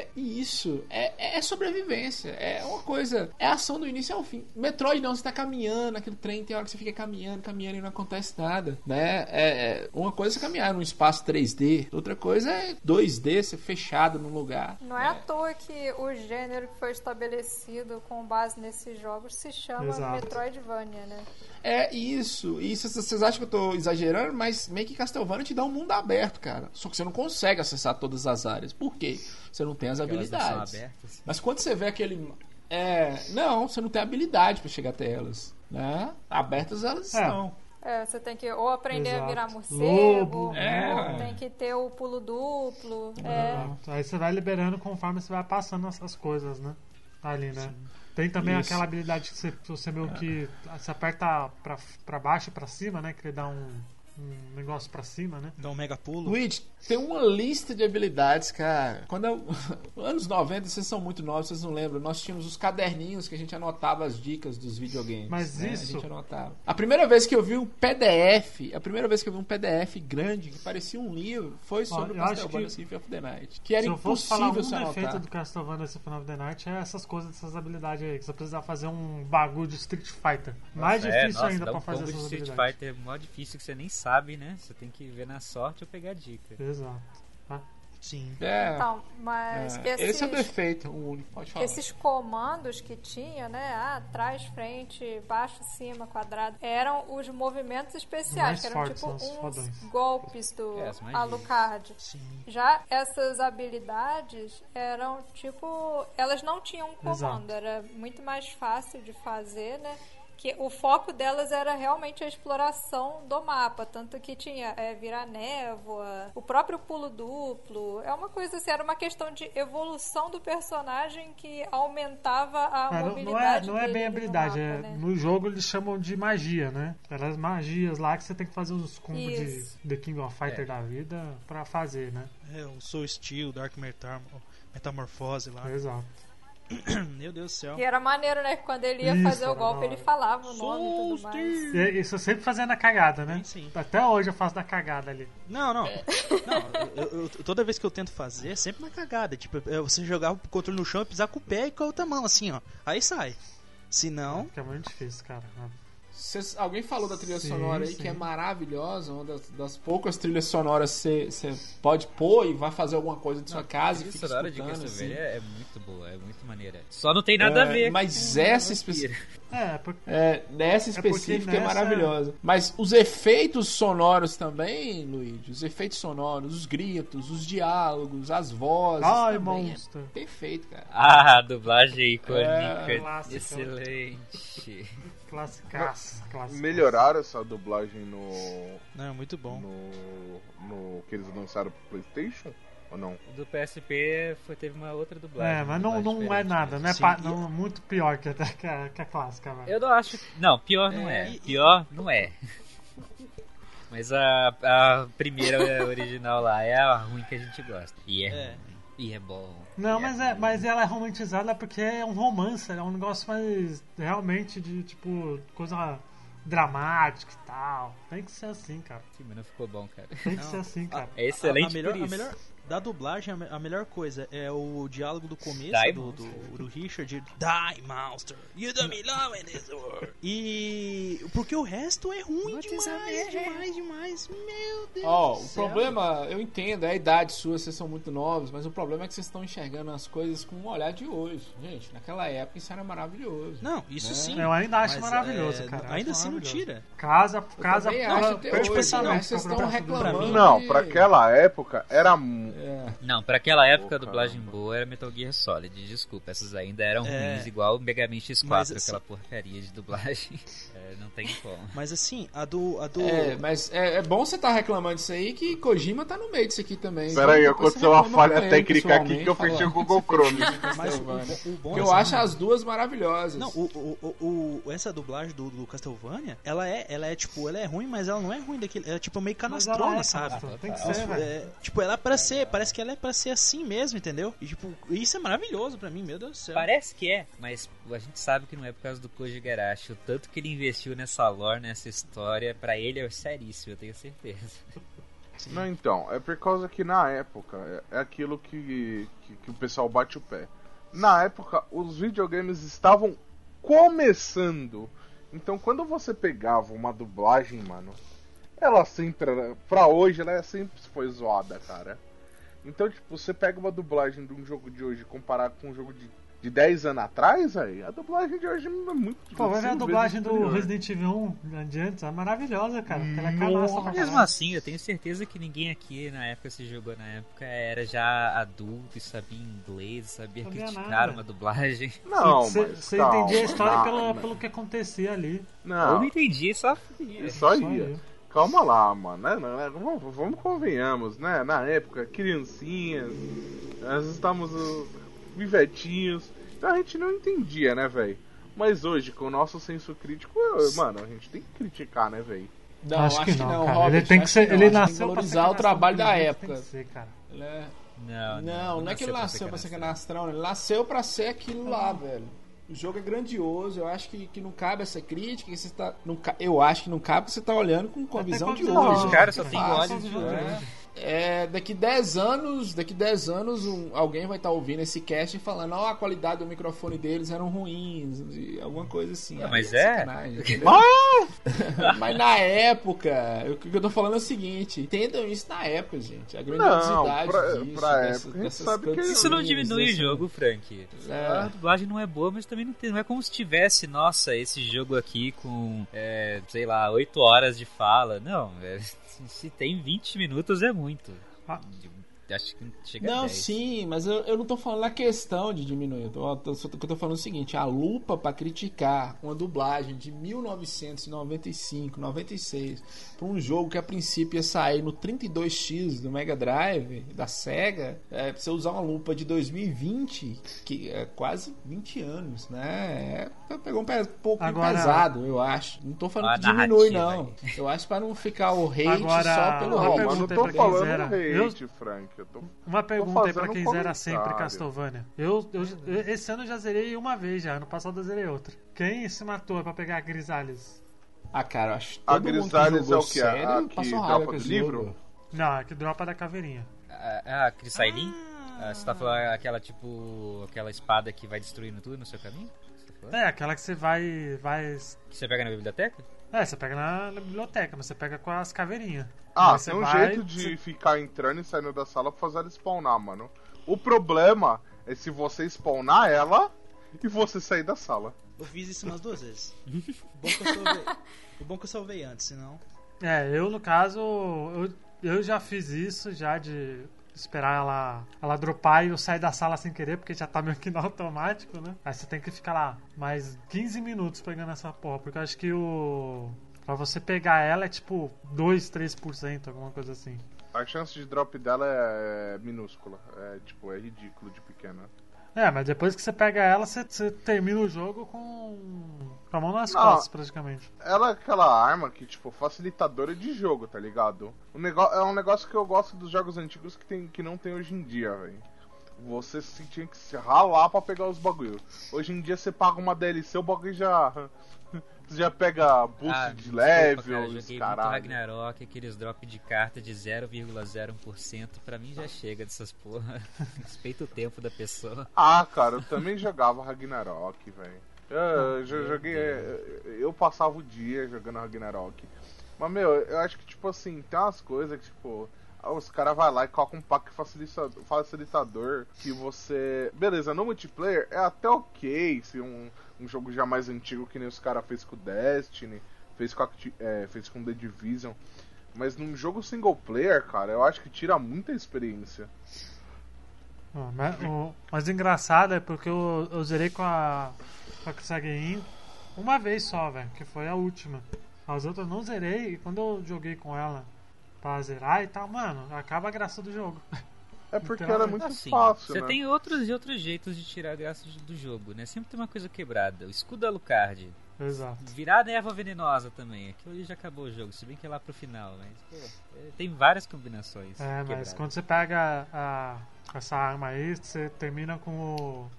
é isso. É, é sobrevivência. É uma coisa. É ação do início ao fim. Metroid não, você tá caminhando, aquele trem tem hora que você fica caminhando, caminhando e não acontece nada. Né? É, é- uma coisa é caminhar num espaço 3D, outra coisa é 2D, você fechado num lugar. Não é à toa que o gênero que foi estabelecido com base nesses jogos se chama Exato. Metroidvania, né? É isso. Isso vocês acham que eu tô exagerando, mas meio que Castlevania te dá um mundo aberto, cara. Só que você não consegue acessar todas as áreas. Por quê? Você não tem as Porque habilidades. abertas. Mas quando você vê aquele. É. Não, você não tem habilidade pra chegar até elas. Né? Abertas elas É. estão. É, você tem que ou aprender Exato. a virar morcego, Lobo, ou é. tem que ter o pulo duplo. É. Aí você vai liberando conforme você vai passando essas coisas, né? Ali, né? Tem também Isso. aquela habilidade que você, você meio que. Você aperta pra, pra baixo e pra cima, né? Que ele dá um. Um negócio pra cima, né? Dá um mega pulo. Luigi, tem uma lista de habilidades, cara. Quando eu... *laughs* Anos 90, vocês são muito novos, vocês não lembram. Nós tínhamos os caderninhos que a gente anotava as dicas dos videogames. Mas né? isso- A gente anotava. A primeira vez que eu vi um PDF, a primeira vez que eu vi um PDF grande, que parecia um livro, foi sobre o Castlevania que- Symphony of the Night. Que era Se eu fosse falar impossível um defeito anotar. do Castlevania Symphony of the Night é essas coisas, essas habilidades aí. Que você precisa fazer um bagulho de Street Fighter. Mais É, difícil nossa, ainda dá pra um fazer essas Street habilidades. Fighter é mó difícil que você nem sabe, né? Você tem que ver na sorte ou pegar a dica. Exato. Sim. É, Então, mas é. esses, Esse é o defeito, o único. Pode falar. esses comandos que tinha, né? Ah, trás, frente, baixo, cima, quadrado, eram os movimentos especiais, Mais que eram fortes, tipo né, uns fodões. golpes do É. Alucard. Sim. Já essas habilidades eram tipo. Elas não tinham um comando, Exato. era muito mais fácil de fazer, né? Que o foco delas era realmente a exploração do mapa. Tanto que tinha é, virar névoa, o próprio pulo duplo. É uma coisa assim, era uma questão de evolução do personagem que aumentava a É, não, mobilidade. não é, não é dele bem ali no habilidade. mapa, é- né? No jogo eles chamam de magia, né? Elas magias lá que você tem que fazer os combos Isso. de The King of Fighter É. da vida pra fazer, né? É, o Soul Steel, Dark Metam Metamorfose lá. Exato. *coughs* Meu Deus do céu. E era maneiro, né? que Quando ele ia Isso, fazer o golpe, ele falava o nome e tudo mais. Isso eu sempre fazendo a cagada, né? Sim, sim. Até hoje eu faço da cagada ali. Não, não. Não, eu- eu- toda vez que eu tento fazer, é sempre na cagada. Tipo, é você jogar o controle no chão e pisar com o pé e com a outra mão, assim, ó. Aí sai. Se não. Que é muito difícil, cara. Cês- alguém falou da trilha Sim, sonora aí sim. que é maravilhosa, uma das, das poucas trilhas sonoras que você pode pôr e vai fazer alguma coisa de sua casa e A fica sonora de assim. é muito boa, é muito maneira. Só não tem nada a É, ver. Mas com essa específica. É, porque É, nessa porque específica é, nessa- maravilhosa. Mas os efeitos sonoros também, Luigi, os efeitos sonoros, os gritos, os diálogos, as vozes. Ai, também monstro. É perfeito, cara. Ah, a dublagem icônica. É. Excelente. Classicaço. classicaço. Melhoraram essa dublagem no, Não, é muito bom. no. no que eles lançaram pro PlayStation? Ou não? O do PSP foi, teve uma outra dublagem. É, mas não, uma não é nada, mesmo. não é Sim, pa- não, muito pior que a, *laughs* que a, que a clássica, velho. Eu não acho. Não, pior não é. É, Pior não é. Mas a, a primeira *laughs* original lá é a ruim que a gente gosta. E é, É. E é bom. Não, e mas é, mas ela é romantizada porque é um romance, é um negócio mais realmente de tipo coisa dramática e tal. Tem que ser assim, cara. Mas não ficou bom, cara. Tem que ser assim, cara. É excelente a, a melhor, por a melhor da dublagem, a me- a melhor coisa é o diálogo do começo Die do, do, do Richard. Die, monster. You don't belong in this world. E... Porque o resto é ruim What demais, demais, demais. Meu Deus Ó, do o céu. problema, eu entendo, é a idade sua, vocês são muito novos, mas o problema é que vocês estão enxergando as coisas com um olhar de hoje. Gente, naquela época isso era maravilhoso. Não, isso Né? sim. Eu ainda acho mas, maravilhoso, é, cara. Ainda assim não tira. Casa, casa também porra, acho até hoje, perfeitamente mas vocês pra estão reclamando. Não, pra aquela época era. mu- É. Não, pra aquela época a Pô, dublagem caramba. boa era Metal Gear Solid. Desculpa, essas ainda eram É. ruins, igual o Mega Man X4, Mas, assim- aquela porcaria de dublagem. *laughs* É, não tem como. *laughs* Mas assim, a do. A do... É, mas é, é bom você estar reclamando disso aí, que Kojima tá no meio disso aqui também. Pera aí, Então, aconteceu uma reclama com falha técnica aqui que eu fechei o Google Chrome. *laughs* Mas o, o, o bom Que eu acho as duas maravilhosas. Não, o, o, o, o- essa dublagem do, do Castlevania, ela é, ela é tipo, ela é ruim, mas ela não é ruim daquele. Ela é tipo meio canastrona, é, sabe? Tem que ser, velho. É, tipo, ela é pra ser, parece que ela é pra ser assim mesmo, entendeu? E tipo, isso é maravilhoso pra mim, meu Deus do céu. Parece que é, mas a gente sabe que não é por causa do Koji Garashi. O tanto que ele investiu nessa lore, nessa história, pra ele é seríssimo, eu tenho certeza. Não, então, é por causa que na época é é aquilo que, que, que o pessoal bate o pé. Na época, os videogames estavam começando. Então, quando você pegava uma dublagem, mano, ela sempre. Pra hoje, ela sempre foi zoada, cara. Então, tipo, você pega uma dublagem de um jogo de hoje e comparar com um jogo de, de 10 anos atrás, aí, a dublagem de hoje é muito Pô, vai ver a 100 dublagem do superior. Resident Evil 1 adiante, é maravilhosa, cara. porque Ela é Mesmo assim, eu tenho certeza que ninguém aqui na época se jogou na época era já adulto e sabia inglês, sabia Sabia criticar nada. uma dublagem. *laughs* Não, Você entendia a história calma. pelo, pelo que acontecia ali. Eu Não, não entendi, só fui. isso Só aí. Calma lá, mano. né, né, né, Vamos, vamos convenhamos, né? Na época, criancinhas, nós estávamos pivetinhos, então a gente não entendia, né, velho? Mas hoje, com o nosso senso crítico, mano, a gente tem que criticar, né, velho? Não, acho, que não, cara. Robert, ele tem que acho ser, não, ele acho que nasceu que ser valorizar o trabalho da canastrão época. Tem que ser, cara. Ele é- Não, Não, não é que ele nasceu pra ser canastrão, ele nasceu pra ser aquilo lá, velho. O jogo é grandioso, eu acho que, que não cabe essa crítica, que você tá, não, eu acho que não cabe porque você tá olhando com, com a visão de hoje. de Cara, só É tem olhos de É. hoje. É, daqui 10 anos, daqui 10 anos, um- alguém vai estar ouvindo esse cast e falando, ó, a qualidade do microfone deles eram ruins, e alguma coisa assim. Não, Aí mas é. *laughs* entendeu? *laughs* mas na época, o que eu tô falando é o seguinte, entendam isso na época, gente. A grandiosidade pra- disso, pra dessas- época, a gente dessas sabe que Isso não diminui o dessa- jogo, Frank. É. A dublagem não é boa, mas também não, tem- não é como se tivesse, nossa, esse jogo aqui com, é, sei lá, 8 horas de fala. Não, é, se- se tem 20 minutos é muito. Ah. Acho que chega a Não, 10. sim, mas eu, eu não tô falando na questão de diminuir. Eu tô, tô, só tô- eu tô falando o seguinte: a lupa pra criticar uma dublagem de 1995, 96, pra um jogo que a princípio ia sair no 32X do Mega Drive, da Sega, é, pra você usar uma lupa de 2020, que é quase 20 anos, né? É, pegou um pe- pouco Agora- pesado, eu acho. Não tô falando A que diminui, não. Eu acho pra não ficar o hate Agora, só pelo hate. mas não tô aí falando zera. hate, Frank. Eu tô... Uma pergunta aí pra quem um zera sempre. Castlevania. Eu, eu, eu- esse ano eu já zerei uma vez já, ano passado eu zerei outra. Quem se matou pra pegar a Grisalhas? Ah, cara, acho que A que jogou é o quê? A sério que passou dropa raiva com do esse livro? jogo. Não, é que dropa da caveirinha. Ah, a Crisailin? Ah, você tá falando aquela, tipo, aquela espada que vai destruindo tudo no seu caminho? Tá? É, aquela que você vai. vai Que você pega na biblioteca? é, você pega na, na biblioteca, mas você pega com as caveirinhas. Ah, tem um vai, jeito de ficar entrando e saindo da sala pra fazer ela spawnar, mano. O problema é se você spawnar ela e você sair da sala. Eu fiz isso umas duas vezes. O bom que eu salvei, o bom que eu salvei antes, senão. É, eu no caso, eu, eu já fiz isso, já de esperar ela, ela dropar e eu sair da sala sem querer, porque já tá meio que no automático, né? Aí você tem que ficar lá mais 15 minutos pegando essa porra, porque eu acho que o. Pra você pegar ela é tipo 2, 3%, alguma coisa assim. A chance de drop dela é minúscula. É tipo, é ridículo de pequena. É, mas depois que você pega ela, você, você termina o jogo com. com a mão nas Não. costas, praticamente. Ela é aquela arma que, tipo, facilitadora de jogo, tá ligado? O negócio, é um negócio que eu gosto dos jogos antigos que, tem, que não tem hoje em dia, velho. Você se tinha que se ralar pra pegar os bagulho. Hoje em dia você paga uma DLC, o bagulho já. Você já pega boost Ah, de desculpa, level, cara, os joguei muito caralho. Ragnarok, aqueles drop de carta de 0,01%, pra mim já chega dessas porra. *laughs* Respeita o tempo da pessoa. Ah, cara, eu também jogava Ragnarok, velho. Eu, eu já joguei. Eu passava o dia jogando Ragnarok. Mas, meu, eu acho que, tipo assim, tem umas coisas que, tipo. Os caras vai lá e colocam um pack facilitador, facilitador que você. Beleza, no multiplayer é até ok se um, um jogo já mais antigo que nem os caras fez com o Destiny, fez com, é, fez com The Division. Mas num jogo single player, cara, eu acho que tira muita experiência. Mas, o engraçado é porque eu, eu zerei com a, com a Kisagin uma vez só, velho, que foi a última. As outras não zerei e quando eu joguei com ela pra zerar e tal, mano, acaba a graça do jogo. É porque Então, ela é muito Assim, fácil, você né? tem outros e outros jeitos de tirar a graça do jogo, né? Sempre tem uma coisa quebrada. O escudo da Alucard. Exato. Virar a erva venenosa também. Aquilo ali já acabou o jogo, se bem que é lá pro final, mas pô, é, tem várias combinações. É, mas quebradas. quando você pega a, essa arma aí, você termina com o,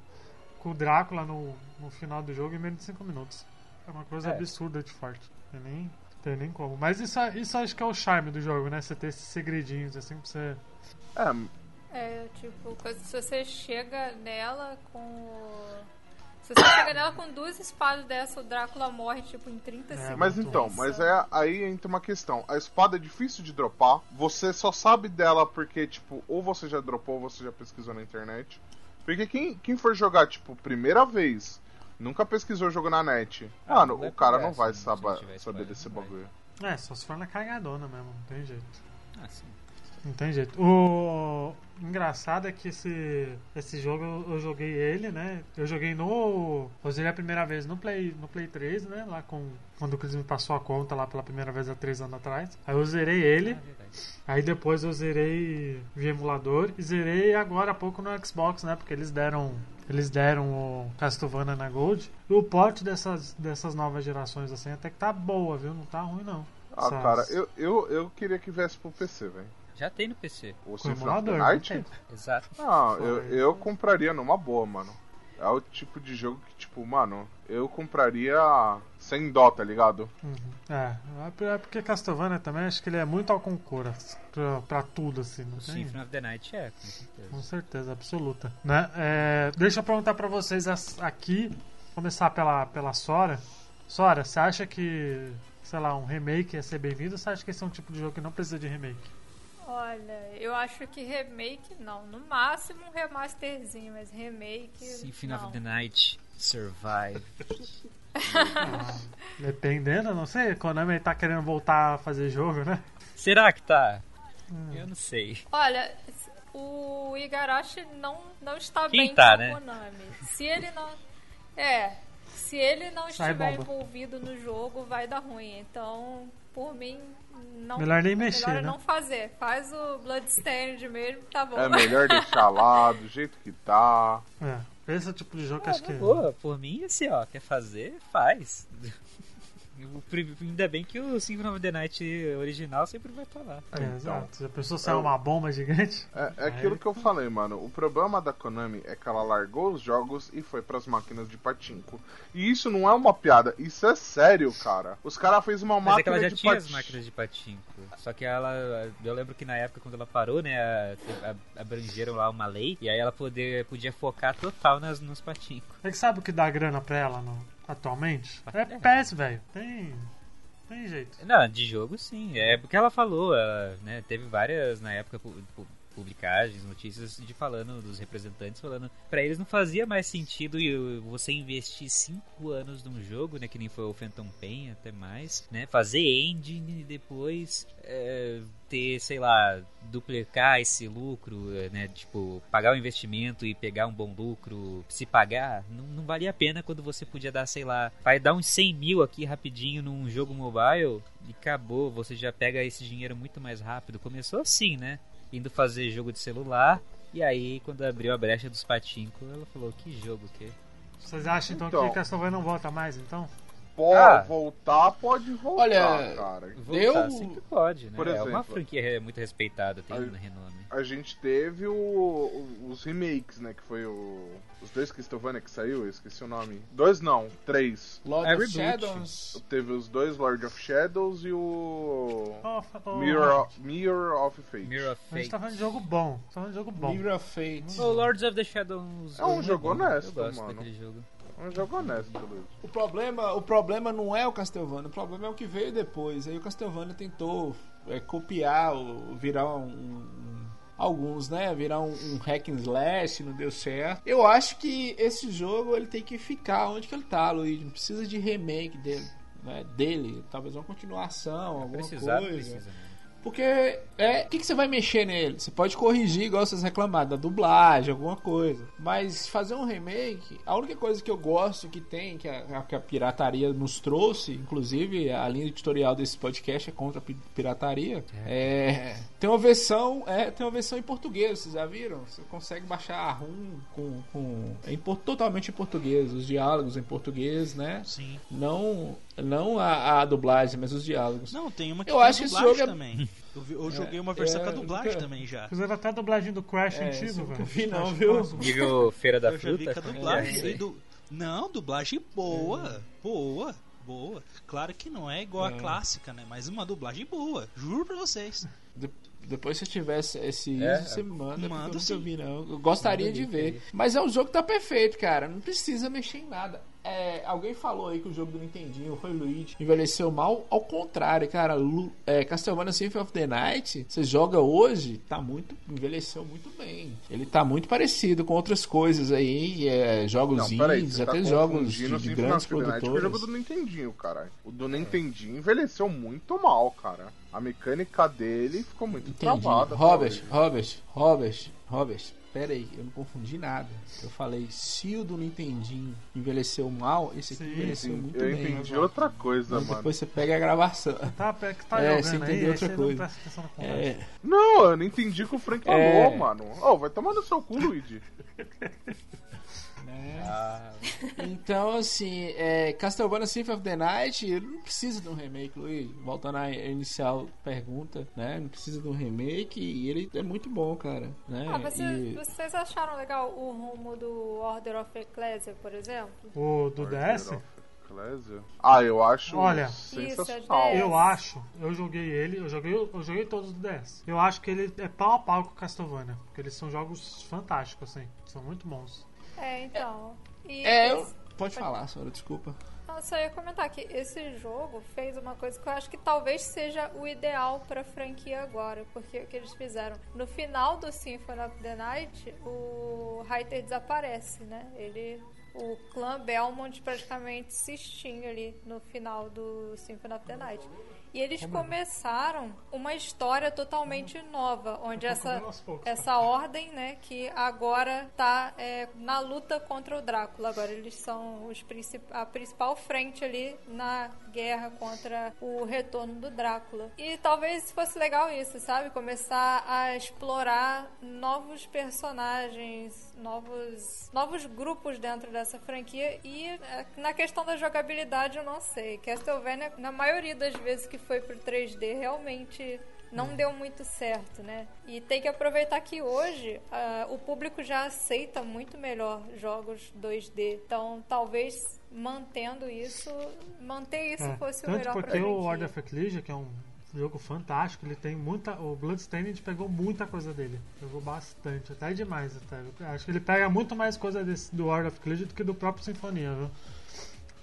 com o Drácula no, no final do jogo em menos de 5 minutos. É uma coisa É. absurda de forte. Tem nem, tem nem como. Mas isso, isso acho que é o charme do jogo, né? Você ter esses segredinhos assim pra você. É, É, tipo, coisa- se você chega nela com. o- Se você chega nela com duas espadas dessa, o Drácula morre, tipo, em 30 É, segundos. Mas então, mas é aí entra uma questão. A espada é difícil de dropar. Você só sabe dela porque, tipo, ou você já dropou ou você já pesquisou na internet. Porque quem, quem for jogar, tipo, primeira vez, nunca pesquisou jogo na net. Ah, Mano, o cara não vai não saber, saber desse bagulho. É, só se for na cagadona mesmo, não tem jeito. Ah, sim. Não tem jeito. O engraçado é que esse, esse jogo eu, joguei ele, né? Eu joguei no. Eu zerei a primeira vez no Play, no Play 3, né? Lá com. Quando o Chris me passou a conta lá pela primeira vez há três anos atrás. Aí eu zerei ele. Ah, verdade. Aí depois eu zerei via emulador. E zerei agora há pouco no Xbox, né? Porque eles deram. Eles deram o Castlevania na Gold. E o port dessas, dessas novas gerações assim até que tá boa, viu? Não tá ruim não. Ah, cara, eu, eu, eu queria que viesse pro PC, velho. Já tem no PC. O Com Symphony of the Night? Exato. Não, eu, Foi. eu compraria numa boa, mano. É o tipo de jogo que, tipo, mano, eu compraria sem dó, tá ligado? Uhum. É, é porque Castlevania também, acho que ele é muito ao concurso pra, pra tudo, assim, não O tem? Symphony of the Night é, com certeza. Com certeza, absoluta. Né? É, deixa eu perguntar pra vocês aqui, começar pela, pela Sora. Sora, você acha que, sei lá, um remake ia ser bem-vindo ou você acha que esse é um tipo de jogo que não precisa de remake? Olha, eu acho que remake não. No máximo um remasterzinho, mas remake. Symphony não. of the Night Survive. Ah, *laughs* dependendo, não sei, Konami tá querendo voltar a fazer jogo, né? Será que tá? Hum. Eu não sei. Olha, o Igarashi não, não está Quem bem tá, com né? Konami. Se ele não. É. Se ele não Sai estiver bomba. envolvido no jogo, vai dar ruim. Então, por mim, não. Melhor nem mexer, melhor né? não fazer. Faz o Bloodstained mesmo, tá bom. É melhor deixar lá, do jeito que tá. É, esse é o tipo de jogo que Ah, acho que. boa, por mim, assim, ó, quer fazer, faz. O Ainda bem que o Symphony of the Night original sempre vai estar lá. É, Então, exato. Já pensou se é eu- uma bomba gigante? É, é aquilo que eu falei, mano. O problema da Konami é que ela largou os jogos e foi pras máquinas de patinco. E isso não é uma piada, isso é sério, cara. Os caras fez uma Mas é que máquina ela já de tinha as patinco. máquinas de patinco. Só que ela. Eu lembro que na época quando ela parou, né? a- a- abrangeram lá uma lei. E aí ela poder, podia focar total nas, nos patincos. É que sabe o que dá grana pra ela no- atualmente? É É. PES, velho. Tem. Tem jeito. Não, de jogo sim. É porque ela falou, ela, né, teve várias na época pu- pu- publicagens, notícias de falando dos representantes falando pra eles não fazia mais sentido você investir cinco anos num jogo, né, que nem foi o Phantom Pain até mais, né, fazer engine e depois é, ter, sei lá, duplicar esse lucro, é, né, tipo pagar o investimento e pegar um bom lucro, se pagar, não, não valia a pena quando você podia dar, sei lá, vai dar uns 100 mil aqui rapidinho num jogo mobile e acabou, você já pega esse dinheiro muito mais rápido. Começou assim, né? Indo fazer jogo de celular. E aí, quando abriu a brecha dos patinco, ela falou: Que jogo que? Vocês acham então, Então. que Castlevania não volta mais, então? Pode Ah. voltar, pode voltar, Olha, cara. Voltar Eu- sempre pode, né? Por é uma exemplo, franquia muito respeitada, tem a- um renome. A gente teve o- o- os remakes, né? Que foi o. Os dois Castlevania que saiu, eu esqueci o nome. Dois não, três. Lord É of. Shadows. Teve os dois Lord of Shadows e o. Oh, oh, Mirror, of- Mirror of Fate. Mirror of A gente Fate. tá falando de jogo bom. Tá falando de jogo bom. Mirror of Fate. O Lords of the Shadows. É um eu jogo honesto, Eu gosto mano. daquele jogo. Um jogo honesto, Luiz. O problema, o problema não é o Castlevania, o problema é o que veio depois. Aí o Castlevania tentou é, copiar, virar um, um- alguns, né? Virar um, um hack and slash, não deu certo. Eu acho que esse jogo ele tem que ficar onde que ele tá, Luigi. Não precisa de remake dele, né? Dele, talvez uma continuação, alguma Precisar, coisa. precisa. né? Porque é. O que, que você vai mexer nele? Você pode corrigir, igual vocês reclamaram, da dublagem, alguma coisa. Mas fazer um remake, a única coisa que eu gosto que tem, que a, que a pirataria nos trouxe, inclusive a linha editorial desse podcast é contra a pi- pirataria. É. Tem uma versão. É, tem uma versão em português, vocês já viram? Você consegue baixar a ROM com. com é em totalmente em português, os diálogos em português, né? Sim. Não, não a, a dublagem, mas os diálogos. Não, tem uma que Eu tem acho que esse dublagem jogo é- também. Eu, vi- eu joguei uma versão é, com a dublagem nunca- também já. Fizeram até a dublagem do Crash É, antigo, velho. vi não, viu? Nível Feira da eu já vi Fruta. com a É, dublagem. é. du- Não, dublagem boa. Boa. Boa. Claro que não é igual É. a clássica, né? Mas uma dublagem boa. Juro pra vocês. De- depois se tiver esse esse É, ISO, você me manda, porque manda eu nunca sim. vi, não. Eu gostaria Manda de ver. Mas é um jogo que tá perfeito, cara. Não precisa mexer em nada. É, alguém falou aí que o jogo do Nintendinho, foi Luigi, envelheceu mal. Ao contrário, cara. Lu, é, Castlevania Symphony of the Night, você joga hoje, tá muito. envelheceu muito bem. Ele tá muito parecido com outras coisas aí, é, jogos Não, peraí, indies, tá até jogos de, de grandes com o jogo do Nintendinho, caralho. O do Nintendinho envelheceu muito mal, cara. A mecânica dele ficou muito Entendi. travada. Robert, talvez. Robert, Robert, Robert, pera aí, eu não confundi nada. Eu falei, se o do Nintendinho envelheceu mal, esse aqui Sim, envelheceu Sim, muito eu bem. entendi né? outra coisa, Mas mano. depois você pega a gravação. Tá, *laughs* pe- tá É, você entendeu aí outra coisa. não. É, Não, eu não entendi o que o Frank falou, É. mano. Ô, vai tomar no seu cu, Luigi. *laughs* né? Ah, Então, assim, é, Castlevania Symphony of the Night ele não precisa de um remake, Luiz. Voltando à inicial pergunta, né? Não precisa de um remake e ele é muito bom, cara. Né? Ah, você- E- vocês acharam legal o rumo do Order of Ecclesia, por exemplo? O do DS? Ah, eu acho Olha. sensacional. Isso, é Eu acho, eu joguei ele, eu joguei, eu joguei todos do DS. Eu acho que ele é pau a pau com o Castlevania, porque eles são jogos fantásticos, assim, são muito bons. É, então. E É, eu... esse- Pode falar, senhora, desculpa. Eu só ia comentar que esse jogo fez uma coisa que eu acho que talvez seja o ideal pra franquia agora, porque o que eles fizeram no final do Symphony of the Night, o Hyter desaparece, né? Ele o clã Belmont praticamente se extingue ali no final do Symphony of the Night. E eles começaram uma história totalmente nova, onde essa poucos, tá? essa ordem, né, que agora tá é, na luta contra o Drácula. Agora eles são os princip a principal frente ali na guerra contra o retorno do Drácula. E talvez fosse legal isso, sabe? Começar a explorar novos personagens, novos novos grupos dentro dessa franquia e é, na questão da jogabilidade eu não sei. Castlevania, na maioria das vezes que foi pro 3D, realmente não deu muito certo, né? E tem que aproveitar que hoje ah, o público já aceita muito melhor jogos 2D. Então, talvez mantendo isso, manter isso É, fosse o melhor pra porque o. Order of Ecclesia, que é um jogo fantástico, ele tem muita. O Bloodstained pegou muita coisa dele. Pegou bastante, até demais até. Acho que ele pega muito mais coisa desse, do Order of Ecclesia do que do próprio Sinfonia, viu?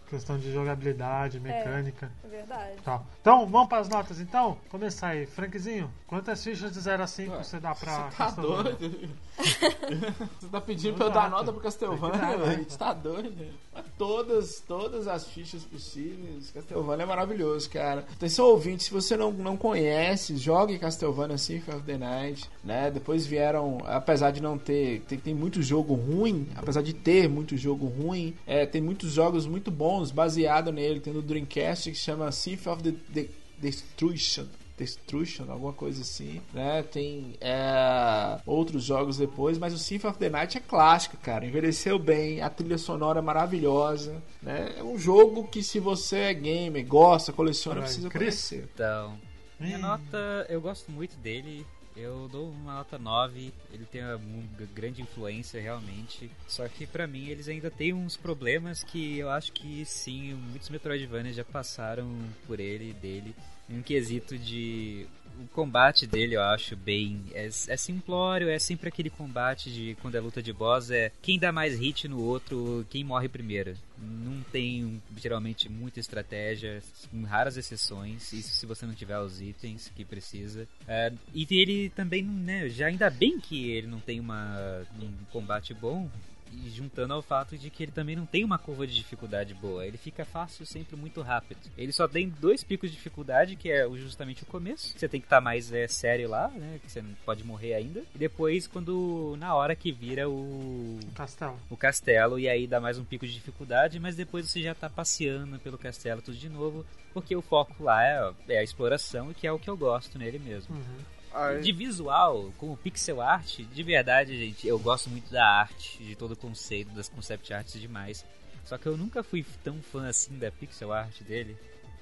Questão de jogabilidade, mecânica. É verdade. Tal. Então, vamos para as notas então? Começar aí. Frankzinho, quantas fichas de 0 a 5 Ué, você dá pra Você tá doido? *laughs* Você tá pedindo Não pra eu dar nota pro Castlevania, né? Você tá doido? Mas Todas, todas as fichas possíveis. Castlevania é maravilhoso, cara. Atenção ouvinte, se você não, não conhece, jogue Castlevania Symphony of the Night, né? Depois vieram, apesar de não ter, tem, tem muito jogo ruim, apesar de ter muito jogo ruim, é, tem muitos jogos muito bons baseado nele. Tem no Dreamcast que chama Symphony of the, the Destruction. Destruction, alguma coisa assim, né? Tem é, outros jogos depois, mas o Symphony of the Night é clássico, cara. Envelheceu bem, a trilha sonora é maravilhosa, né? É um jogo que se você é gamer, gosta, coleciona, Vai, precisa Chris? conhecer. então, minha Ih. nota, eu gosto muito dele. Eu dou uma nota 9. Ele tem uma mu- grande influência realmente. Só que pra mim eles ainda têm uns problemas que eu acho que sim, muitos Metroidvania já passaram por ele dele. Um quesito de. O combate dele eu acho bem. É, é simplório, é sempre aquele combate de quando é luta de boss, é quem dá mais hit no outro, quem morre primeiro. Não tem geralmente muita estratégia, com raras exceções, isso se você não tiver os itens que precisa. É, e ele também, né, já ainda bem que ele não tem uma, um combate bom, e juntando ao fato de que ele também não tem uma curva de dificuldade boa. Ele fica fácil sempre muito rápido. Ele só tem dois picos de dificuldade, que é justamente o começo. Você tem que estar mais é, sério lá, né? Que você não pode morrer ainda. E depois, quando. Na hora que vira o. Castelo. O castelo, e aí dá mais um pico de dificuldade, mas depois você já tá passeando pelo castelo tudo de novo, porque o foco lá é, é a exploração, e que é o que eu gosto nele mesmo. Uhum. Aí, De visual, como pixel art, de verdade, gente, eu gosto muito da arte, de todo o conceito, das concept arts demais. Só que eu nunca fui tão fã assim da pixel art dele.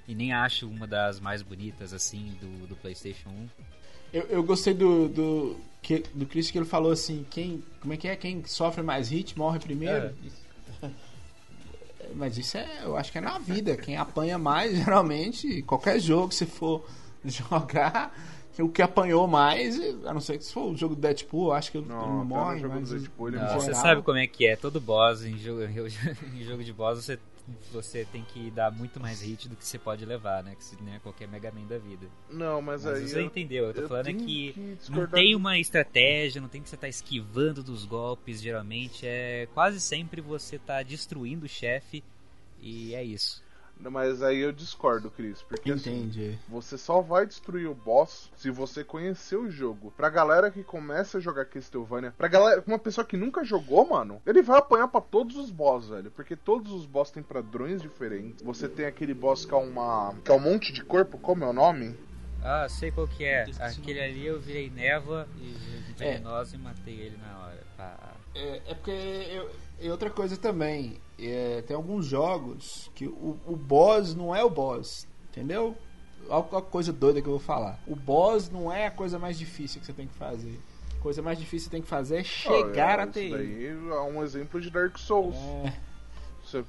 E nem acho uma das mais bonitas assim do, do PlayStation 1. Eu, eu gostei do, do, que, do Chris que ele falou assim: quem, como é que é? Quem sofre mais hit morre primeiro. *laughs* Mas isso é, eu acho que é na vida. Quem apanha mais, *laughs* geralmente, qualquer jogo que você for *laughs* jogar, o que apanhou mais, a não ser que se for o jogo do Deadpool, acho que ele Não, não, até morre. jogo mas do Deadpool ele Não, morre. você sabe como é que é, todo boss em jogo, *laughs* em jogo de boss você, você tem que dar muito mais hit do que você pode levar, né? Que se, né, qualquer Mega Man da vida. Não, mas, Mas aí. você eu- entendeu, eu tô eu falando é que que não tem uma estratégia, não tem que você estar esquivando dos golpes, geralmente é quase sempre você tá destruindo o chefe e é isso. Mas aí eu discordo, Cris. Porque assim, Entendi. você só vai destruir o boss se você conhecer o jogo. Pra galera que começa a jogar Castlevania, pra galera, uma pessoa que nunca jogou, mano, ele vai apanhar pra todos os boss, velho. Porque todos os boss têm padrões diferentes. Você tem aquele boss que é uma. que é um monte de corpo, como é o nome? Ah, sei qual que é. Aquele ali eu virei névoa e É. venenosa e matei ele na hora. Pá. É, é porque eu, e outra coisa também, é, tem alguns jogos que o, o boss não é o boss, entendeu? Olha a coisa doida que eu vou falar. O boss não é a coisa mais difícil que você tem que fazer. A coisa mais difícil que você tem que fazer é chegar Ah, é, até isso ele. daí é um exemplo de Dark Souls. É, Você-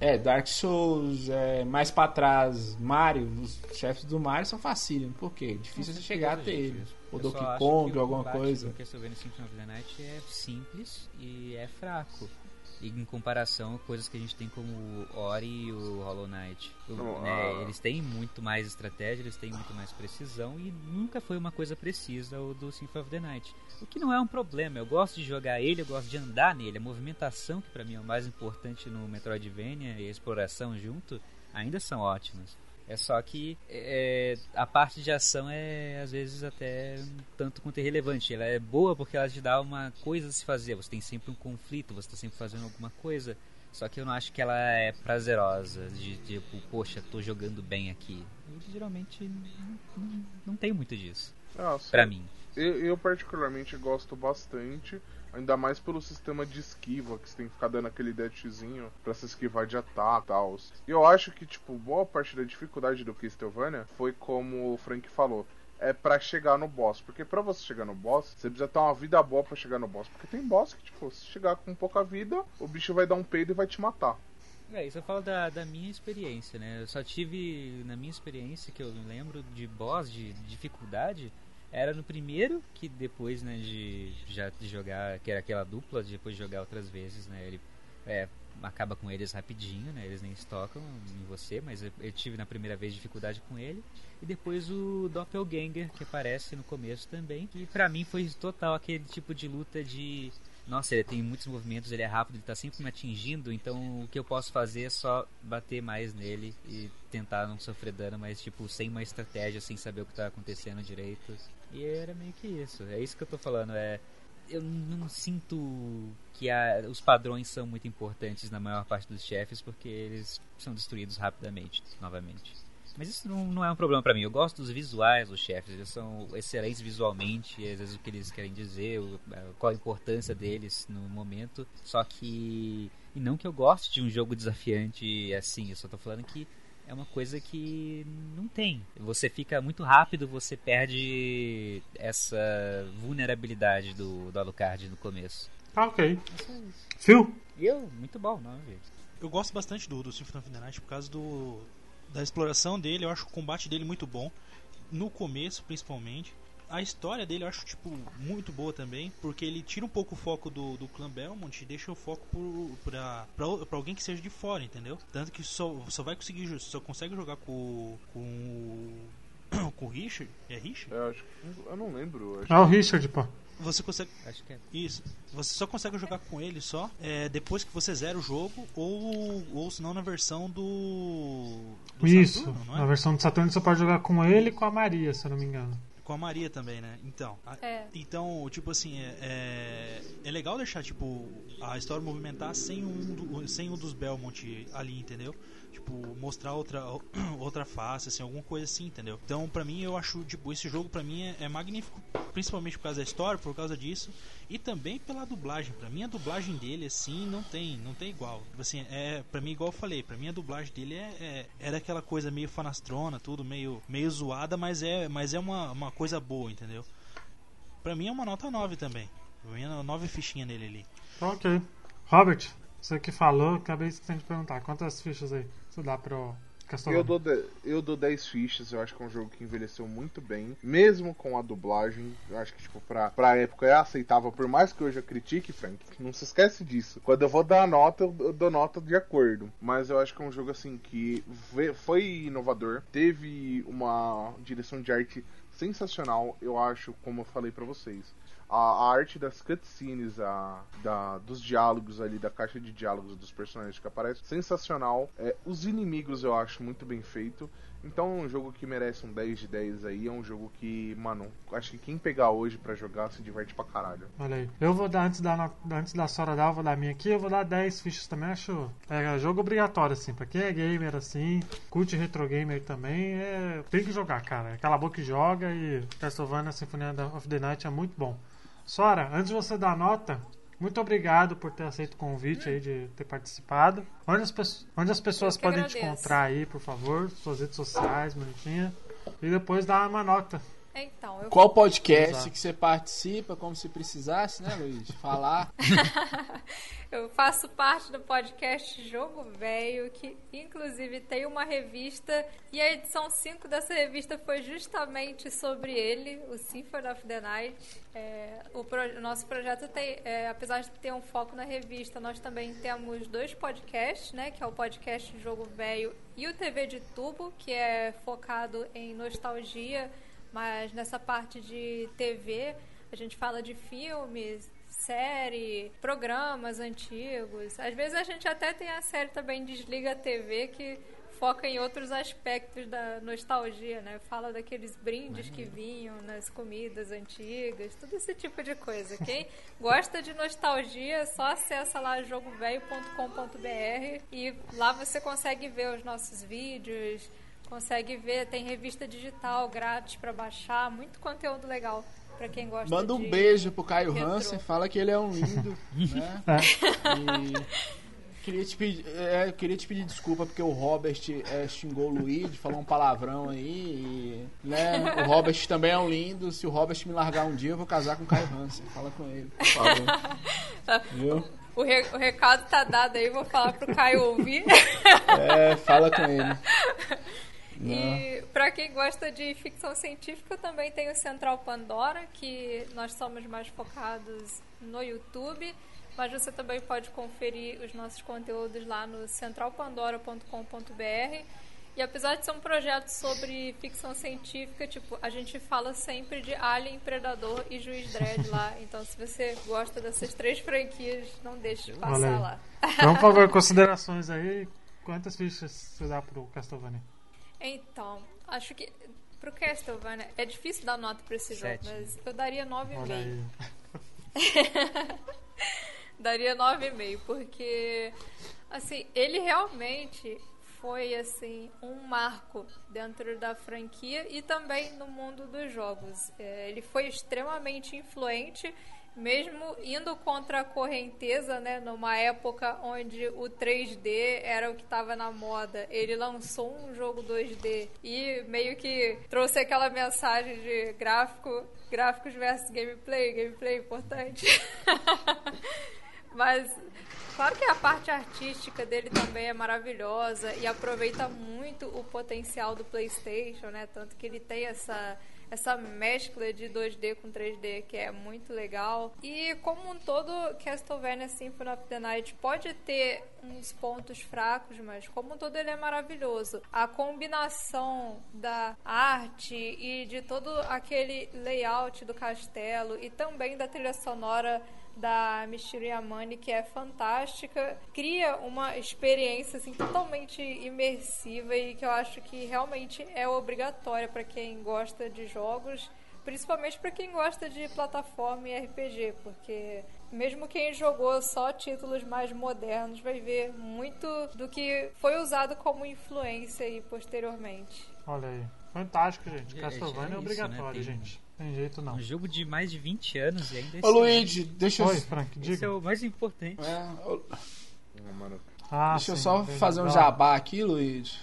é, Dark Souls, é, mais pra trás, Mario, os chefes do Mario são facílimos. Por quê? Difícil você chegar até ele. Ou Eu só Donkey acho Kong, que o alguma coisa. do Castlevania Symphony of the Night é simples e é fraco. E em comparação a coisas que a gente tem como o Ori e o Hollow Knight. O- né. Eles têm muito mais estratégia, eles têm muito mais precisão e nunca foi uma coisa precisa o do Symphony of the Night. O que não é um problema, eu gosto de jogar ele, eu gosto de andar nele. A movimentação, que pra mim é o mais importante no Metroidvania e a exploração junto, ainda são ótimas. É só que é, a parte de ação é às vezes até um tanto quanto irrelevante. Ela é boa porque ela te dá uma coisa a se fazer. Você tem sempre um conflito, você está sempre fazendo alguma coisa. Só que eu não acho que ela é prazerosa. De tipo, poxa, tô jogando bem aqui. E, geralmente não, não, não tem muito disso. Ah. Pra mim. Eu, eu particularmente gosto bastante, ainda mais pelo sistema de esquiva, que você tem que ficar dando aquele dashzinho pra se esquivar de ataque e tal. E eu acho que, tipo, boa parte da dificuldade do Castlevania foi como o Frank falou. É pra chegar no boss. Porque pra você chegar no boss, você precisa ter uma vida boa pra chegar no boss. Porque tem boss que, tipo, se chegar com pouca vida, o bicho vai dar um peido e vai te matar. É, isso eu falo da, da minha experiência, né? Eu só tive, na minha experiência, que eu lembro de boss, de dificuldade, era no primeiro, que depois, né, de já de jogar, que era aquela dupla, de depois de jogar outras vezes, né? Ele é, acaba com eles rapidinho, né? Eles nem estocam em você, mas eu, eu tive na primeira vez dificuldade com ele. E depois o Doppelganger, que aparece no começo também, que pra mim foi total aquele tipo de luta de nossa, ele tem muitos movimentos, ele é rápido, ele tá sempre me atingindo, então o que eu posso fazer é só bater mais nele e tentar não sofrer dano, mas tipo, sem uma estratégia, sem saber o que tá acontecendo direito. E era meio que isso, é isso que eu tô falando, é eu não sinto que a, os padrões são muito importantes na maior parte dos chefes porque eles são destruídos rapidamente, novamente. Mas isso não, não é um problema pra mim. Eu gosto dos visuais dos chefes. Eles são excelentes visualmente. Às vezes o que eles querem dizer, o- qual a importância deles no momento. Só que. E não que eu goste de um jogo desafiante assim. Eu só tô falando que é uma coisa que não tem. Você fica muito rápido, você perde essa vulnerabilidade do, do Alucard no começo. Tá ok. É. Phil? Eu, muito bom, não, gente. Eu gosto bastante do, do Symphony of the Night por causa do, da exploração dele. Eu acho o combate dele muito bom. No começo, principalmente. A história dele eu acho, tipo, muito boa também. Porque ele tira um pouco o foco do, do clã Belmont e deixa o foco por, pra, pra, pra alguém que seja de fora, entendeu? Tanto que só, só vai conseguir, só consegue jogar com, com o. *coughs* com o Richard. É Richard? Eu acho que. Eu não lembro. É o Richard, pô. Você consegue. Acho que é. Isso. Você só consegue jogar com ele só é, depois que você zera o jogo ou, ou senão na versão do. do Isso. Saturno, não é? Na versão do Saturno você pode jogar com ele e com a Maria, se eu não me engano. Com a Maria também, né? Então. a- É. Então, tipo assim, é, é, é legal deixar, tipo, a história movimentar sem um, do- sem um dos Belmont ali, entendeu? Tipo, mostrar outra, *clears throat* outra face, assim, alguma coisa assim, entendeu? Então, pra mim, eu acho, tipo, esse jogo pra mim é, é magnífico, principalmente por causa da história, por causa disso, e também pela dublagem. Pra mim, a dublagem dele, assim, não tem, não tem igual. Tipo Assim, é, pra mim, igual eu falei, pra mim a dublagem dele é, é, é daquela coisa meio fanastrona, tudo meio, meio zoada, mas é, mas é uma, uma coisa boa, entendeu? Pra mim é uma nota 9 também. Mim é 9 fichinha nele ali. Ok. Robert, você que falou, acabei esquecendo de perguntar. Quantas fichas aí você dá pro Eu Castlevania? dou, de- eu dou 10 fichas, eu acho que é um jogo que envelheceu muito bem, mesmo com a dublagem. Eu acho que, tipo, pra, pra época é aceitável, por mais que hoje eu critique, Frank. Não se esquece disso. Quando eu vou dar a nota, eu eu dou nota de acordo. Mas eu acho que é um jogo, assim, que foi inovador, teve uma direção de arte sensacional, eu acho, como eu falei pra vocês. A, arte das cutscenes, a, da, dos diálogos ali, da caixa de diálogos dos personagens que aparecem, sensacional. É, os inimigos eu acho muito bem feito. Então é um jogo que merece um 10 de 10 aí. É um jogo que, mano, acho que quem pegar hoje pra jogar se diverte pra caralho. Olha aí. Eu vou dar, antes da, antes da Sora dar, eu vou dar minha aqui. Eu vou dar 10 fichas também. Acho é jogo obrigatório, assim. Pra quem é gamer, assim, curte retro gamer também, é, tem que jogar, cara. É Cala a boca e joga. E Castlevania Symphony of the Night é muito bom. Sora, antes de você dar nota, muito obrigado por ter aceito o convite aí, de ter participado. Onde as, onde as pessoas podem te agradeço. encontrar aí, por favor? Suas redes sociais, bonitinha. E depois dá uma nota. Então, eu Qual podcast Exato. que você participa, como se precisasse, né, Luiz? Falar. *laughs* Eu faço parte do podcast Jogo Velho, que inclusive tem uma revista, e a edição 5 dessa revista foi justamente sobre ele, o Symphony of the Night. É, o, pro- nosso projeto tem, é, apesar de ter um foco na revista, nós também temos dois podcasts, né? Que é o podcast Jogo Velho e o TV de Tubo, que é focado em nostalgia, mas nessa parte de TV a gente fala de filmes, série, programas antigos. Às vezes a gente até tem a série também Desliga a TV que foca em outros aspectos da nostalgia, né? Fala daqueles brindes que vinham nas comidas antigas, todo esse tipo de coisa. Quem *laughs* gosta de nostalgia, só acessa lá jogovelho.com.br e lá você consegue ver os nossos vídeos, consegue ver, tem revista digital grátis para baixar, muito conteúdo legal para quem gosta Manda um de- beijo pro Caio retrô. Hansen, fala que ele é um lindo, *laughs* né? E queria te pedir, é, queria te pedir desculpa porque o Robert é, xingou o Luigi, falou um palavrão aí, e, né? O Robert também é um lindo. Se o Robert me largar um dia, eu vou casar com o Caio Hansen. Fala com ele, por favor. Viu? O, re- o recado tá dado aí, vou falar pro Caio ouvir. É, fala com ele. Não. E pra quem gosta de ficção científica, também tem o Central Pandora, que nós somos mais focados no YouTube, mas você também pode conferir os nossos conteúdos lá no centralpandora.com.br. E apesar de ser um projeto sobre ficção científica, tipo, a gente fala sempre de Alien, Predador e Juiz Dredd lá. *laughs* Então, se você gosta dessas três franquias, não deixe de passar lá. Então, por favor, *laughs* considerações aí. Quantas fichas você dá pro Castlevania? Então, acho que pro Castlevania é difícil dar nota pra esse Sete. jogo, mas eu daria 9,5. Olha aí. Daria 9,5, porque assim, ele realmente foi assim um marco dentro da franquia e também no mundo dos jogos. É, ele foi extremamente influente, mesmo indo contra a correnteza, né, numa época onde o 3D era o que estava na moda. Ele lançou um jogo 2D e meio que trouxe aquela mensagem de gráfico, gráficos versus gameplay, gameplay importante. *laughs* Mas claro que a parte artística dele também é maravilhosa e aproveita muito o potencial do PlayStation, né? Tanto que ele tem essa essa mescla de 2D com 3D que é muito legal. E como um todo, Castlevania Symphony of the Night pode ter uns pontos fracos, mas como um todo ele é maravilhoso. A combinação da arte e de todo aquele layout do castelo e também da trilha sonora da Michiru Yamane, que é fantástica, cria uma experiência assim totalmente imersiva e que eu acho que realmente é obrigatória para quem gosta de jogos, principalmente para quem gosta de plataforma e RPG, porque mesmo quem jogou só títulos mais modernos vai ver muito do que foi usado como influência aí posteriormente. Olha aí. Fantástico, gente. É, Castlevania é, é isso, obrigatório, né? Tem- gente. Tem jeito não. Um jogo de mais de 20 anos e ainda Ô esse- Luigi, deixa eu. Oi, Frank, Esse é diga. o mais importante. É, ô, Ah, mano. Ah, Deixa eu sim, só entendi. fazer um jabá aqui, Luiz.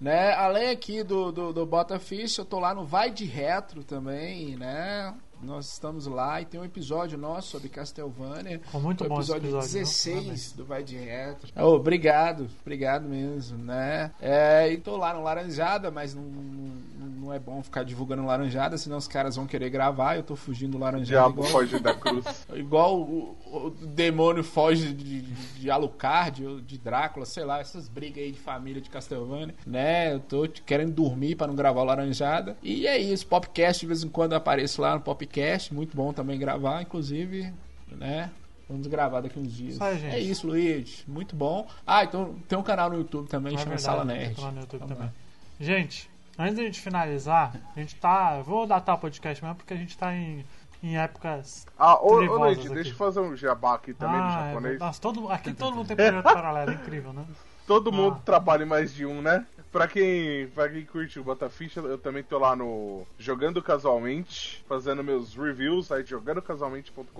Né? Além aqui do, do, do Botafish, eu tô lá no Vai de Retro também, né? Nós estamos lá e tem um episódio nosso sobre Castlevania. Ficou muito o bom episódio, episódio, viu? 16 Parabéns. do Vai de Retro. Ô, obrigado, obrigado mesmo, né? É, e tô lá no Laranjada, mas não, não, não é bom ficar divulgando Laranjada, senão os caras vão querer gravar. Eu tô fugindo do Laranjada Diabo igual, foge da cruz. *laughs* igual o, o demônio foge de, de, de Alucard ou de Drácula, sei lá, essas brigas aí de família de Castlevania, né? Eu tô querendo dormir pra não gravar o Laranjada. E é isso, Popcast de vez em quando eu apareço lá no Popcast, muito bom também gravar, inclusive, né? Vamos gravar daqui uns dias. Gente. É isso, Luiz. Muito bom. Ah, então tem um canal no YouTube também, É chama verdade, Sala tem Nerd. lá no YouTube também. Gente, antes da gente finalizar, a gente tá. eu Vou datar o podcast mesmo porque a gente tá em, em épocas. Ah, ô, ô Luigi, aqui. deixa eu fazer um jabá aqui também no ah, é, japonês. nossa, todo, aqui todo mundo tem projeto paralelo, é incrível, né? Todo mundo Ah. trabalha em mais de um, né? Pra quem, pra quem curte o Bota Ficha, eu também tô lá no Jogando Casualmente, fazendo meus reviews, aí jogandocasualmente.com.br.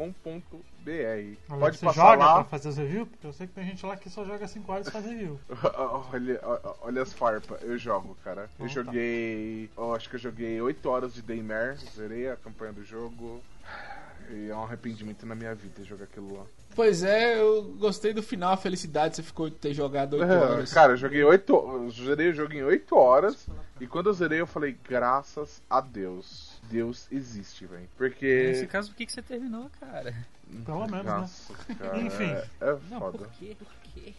Pode você passar joga pra lá. fazer os reviews? Porque eu sei que tem gente lá que só joga 5 horas e faz review. *laughs* olha, olha as farpas, eu jogo, cara. Eu tá. joguei. Eu acho que eu joguei 8 horas de Daymare, zerei a campanha do jogo. E é um arrependimento na minha vida jogar aquilo lá. Pois é, eu gostei do final, a felicidade você ficou de ter jogado 8 É, horas. Cara, eu joguei 8. Eu zerei o jogo em 8 horas. E quando eu zerei, eu falei, graças a Deus. Deus existe, velho. Nesse Porque. caso, por que, que você terminou, cara? Pelo menos, né? Nossa, cara. Enfim. É, é Não, foda. por quê? Por quê?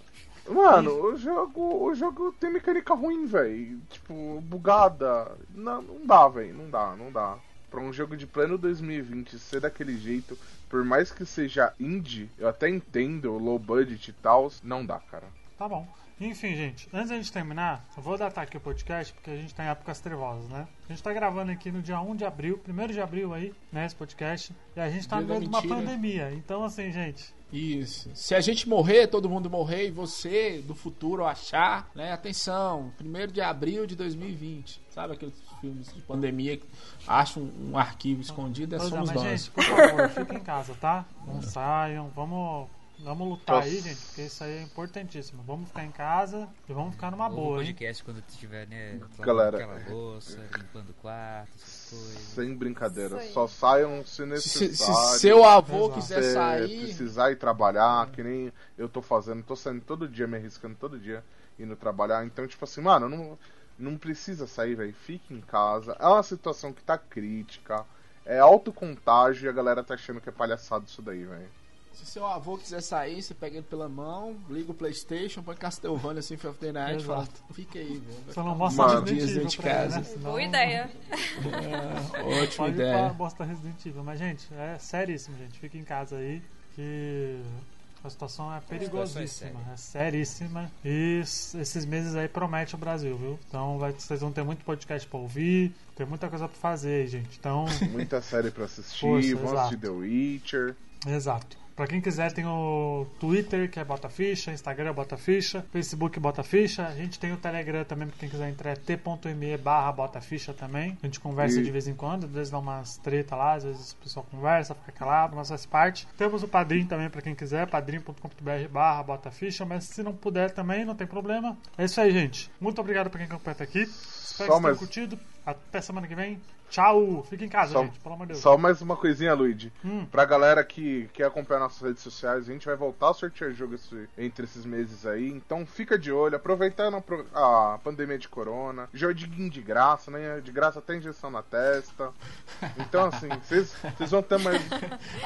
Mano, o jogo, o jogo tem mecânica ruim, velho. Tipo, bugada. Não, não dá, velho. Não dá, não dá. Pra um jogo de plano 2020 ser daquele jeito, por mais que seja indie, eu até entendo, low budget e tal, não dá, cara. Tá bom. Enfim, gente, antes da gente terminar, eu vou datar aqui o podcast porque a gente tá em épocas trevosas, né? A gente tá gravando aqui no dia 1 de abril, 1 de abril aí, né, esse podcast, e a gente tá Dia no meio de uma pandemia. Então, assim, gente, Isso. Se a gente morrer, todo mundo morrer, e você do futuro achar, né? Atenção, 1 de abril de 2020. Sabe aqueles filmes de pandemia que acham um, um arquivo escondido? É Pois é, somos mas, nós. gente, por favor, fiquem em casa, tá? Não saiam, vamos, vamos lutar aí, Nossa. gente, porque isso aí é importantíssimo. Vamos ficar em casa e vamos ficar numa Ou boa, no hein? podcast quando tiver, né? Galera. Aquela louça, limpando o quarto, essas coisas. Sem brincadeira. Aí. Só saiam se Se, necessário. se seu avô Exato. quiser Se sair, precisar ir trabalhar, que nem eu tô fazendo, tô saindo todo dia, me arriscando todo dia indo trabalhar. Então, tipo assim, mano, não, não precisa sair, velho. Fique em casa. É uma situação que tá crítica. É autocontágio e a galera tá achando que é palhaçado isso daí, velho. se seu avô quiser sair, você pega ele pela mão, liga o Playstation, põe Castlevania of the Night e fala, fica aí, velho. Só não mostra Mano. Resident dias Evil dentro de pra ele, casa. né? Senão- Boa ideia. É, ótima Pode ideia. pra mostrar Resident Evil. Mas, gente, é seríssimo, gente. Fica em casa aí, que a situação é perigosíssima. É seríssima. E esses meses aí promete o Brasil, viu? Então vai, vocês vão ter muito podcast pra ouvir, tem muita coisa pra fazer aí, gente. Então, *laughs* Muita série pra assistir. Poxa, Vamos exato. assistir The Witcher. exato. Pra quem quiser, tem o Twitter, que é Bota Ficha, Instagram Bota Ficha, Facebook Bota Ficha. A gente tem o Telegram também, pra quem quiser entrar, é t.me barra Bota Ficha também. A gente conversa E- de vez em quando, às vezes dá umas treta lá, às vezes o pessoal conversa, fica calado, mas faz parte. Temos o Padrim também, pra quem quiser, padrim.com.br barra Bota Ficha, mas se não puder também, não tem problema. É isso aí, gente. Muito obrigado pra quem acompanha até aqui. Espero Só que mais- tenham curtido. Até semana que vem. Tchau. Fica em casa, Só- gente, pelo amor de Deus. Só mais uma coisinha, Luigi. Hum. Pra galera que quer acompanhar nossas redes sociais, a gente vai voltar a sortear jogo esse- entre esses meses aí. Então fica de olho, aproveitando a, pandemia de corona. Joguinho de graça, né? De graça até injeção na testa. Então, assim, *laughs* vocês vão ter mais.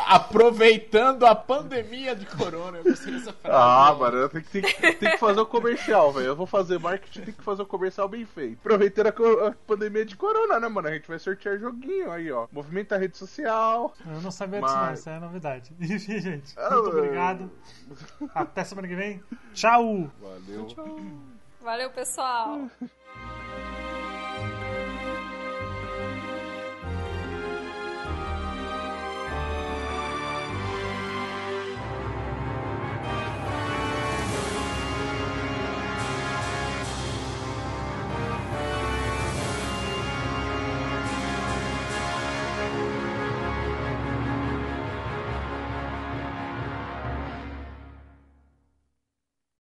Aproveitando a pandemia de corona, eu gostei dessa frase. Ah, mano, tenho que, tem, tem que fazer o comercial, velho. Eu vou fazer marketing, tem que fazer o comercial bem feito. Aproveitando a, a pandemia de corona, né, mano? A gente vai sortear joguinho aí, ó. Movimenta a rede social. Eu não sabia disso, não. Mas- Isso é novidade. *laughs* Enfim, gente. Ah, Muito obrigado. Até semana que vem. Tchau. Valeu. Valeu, pessoal. *laughs*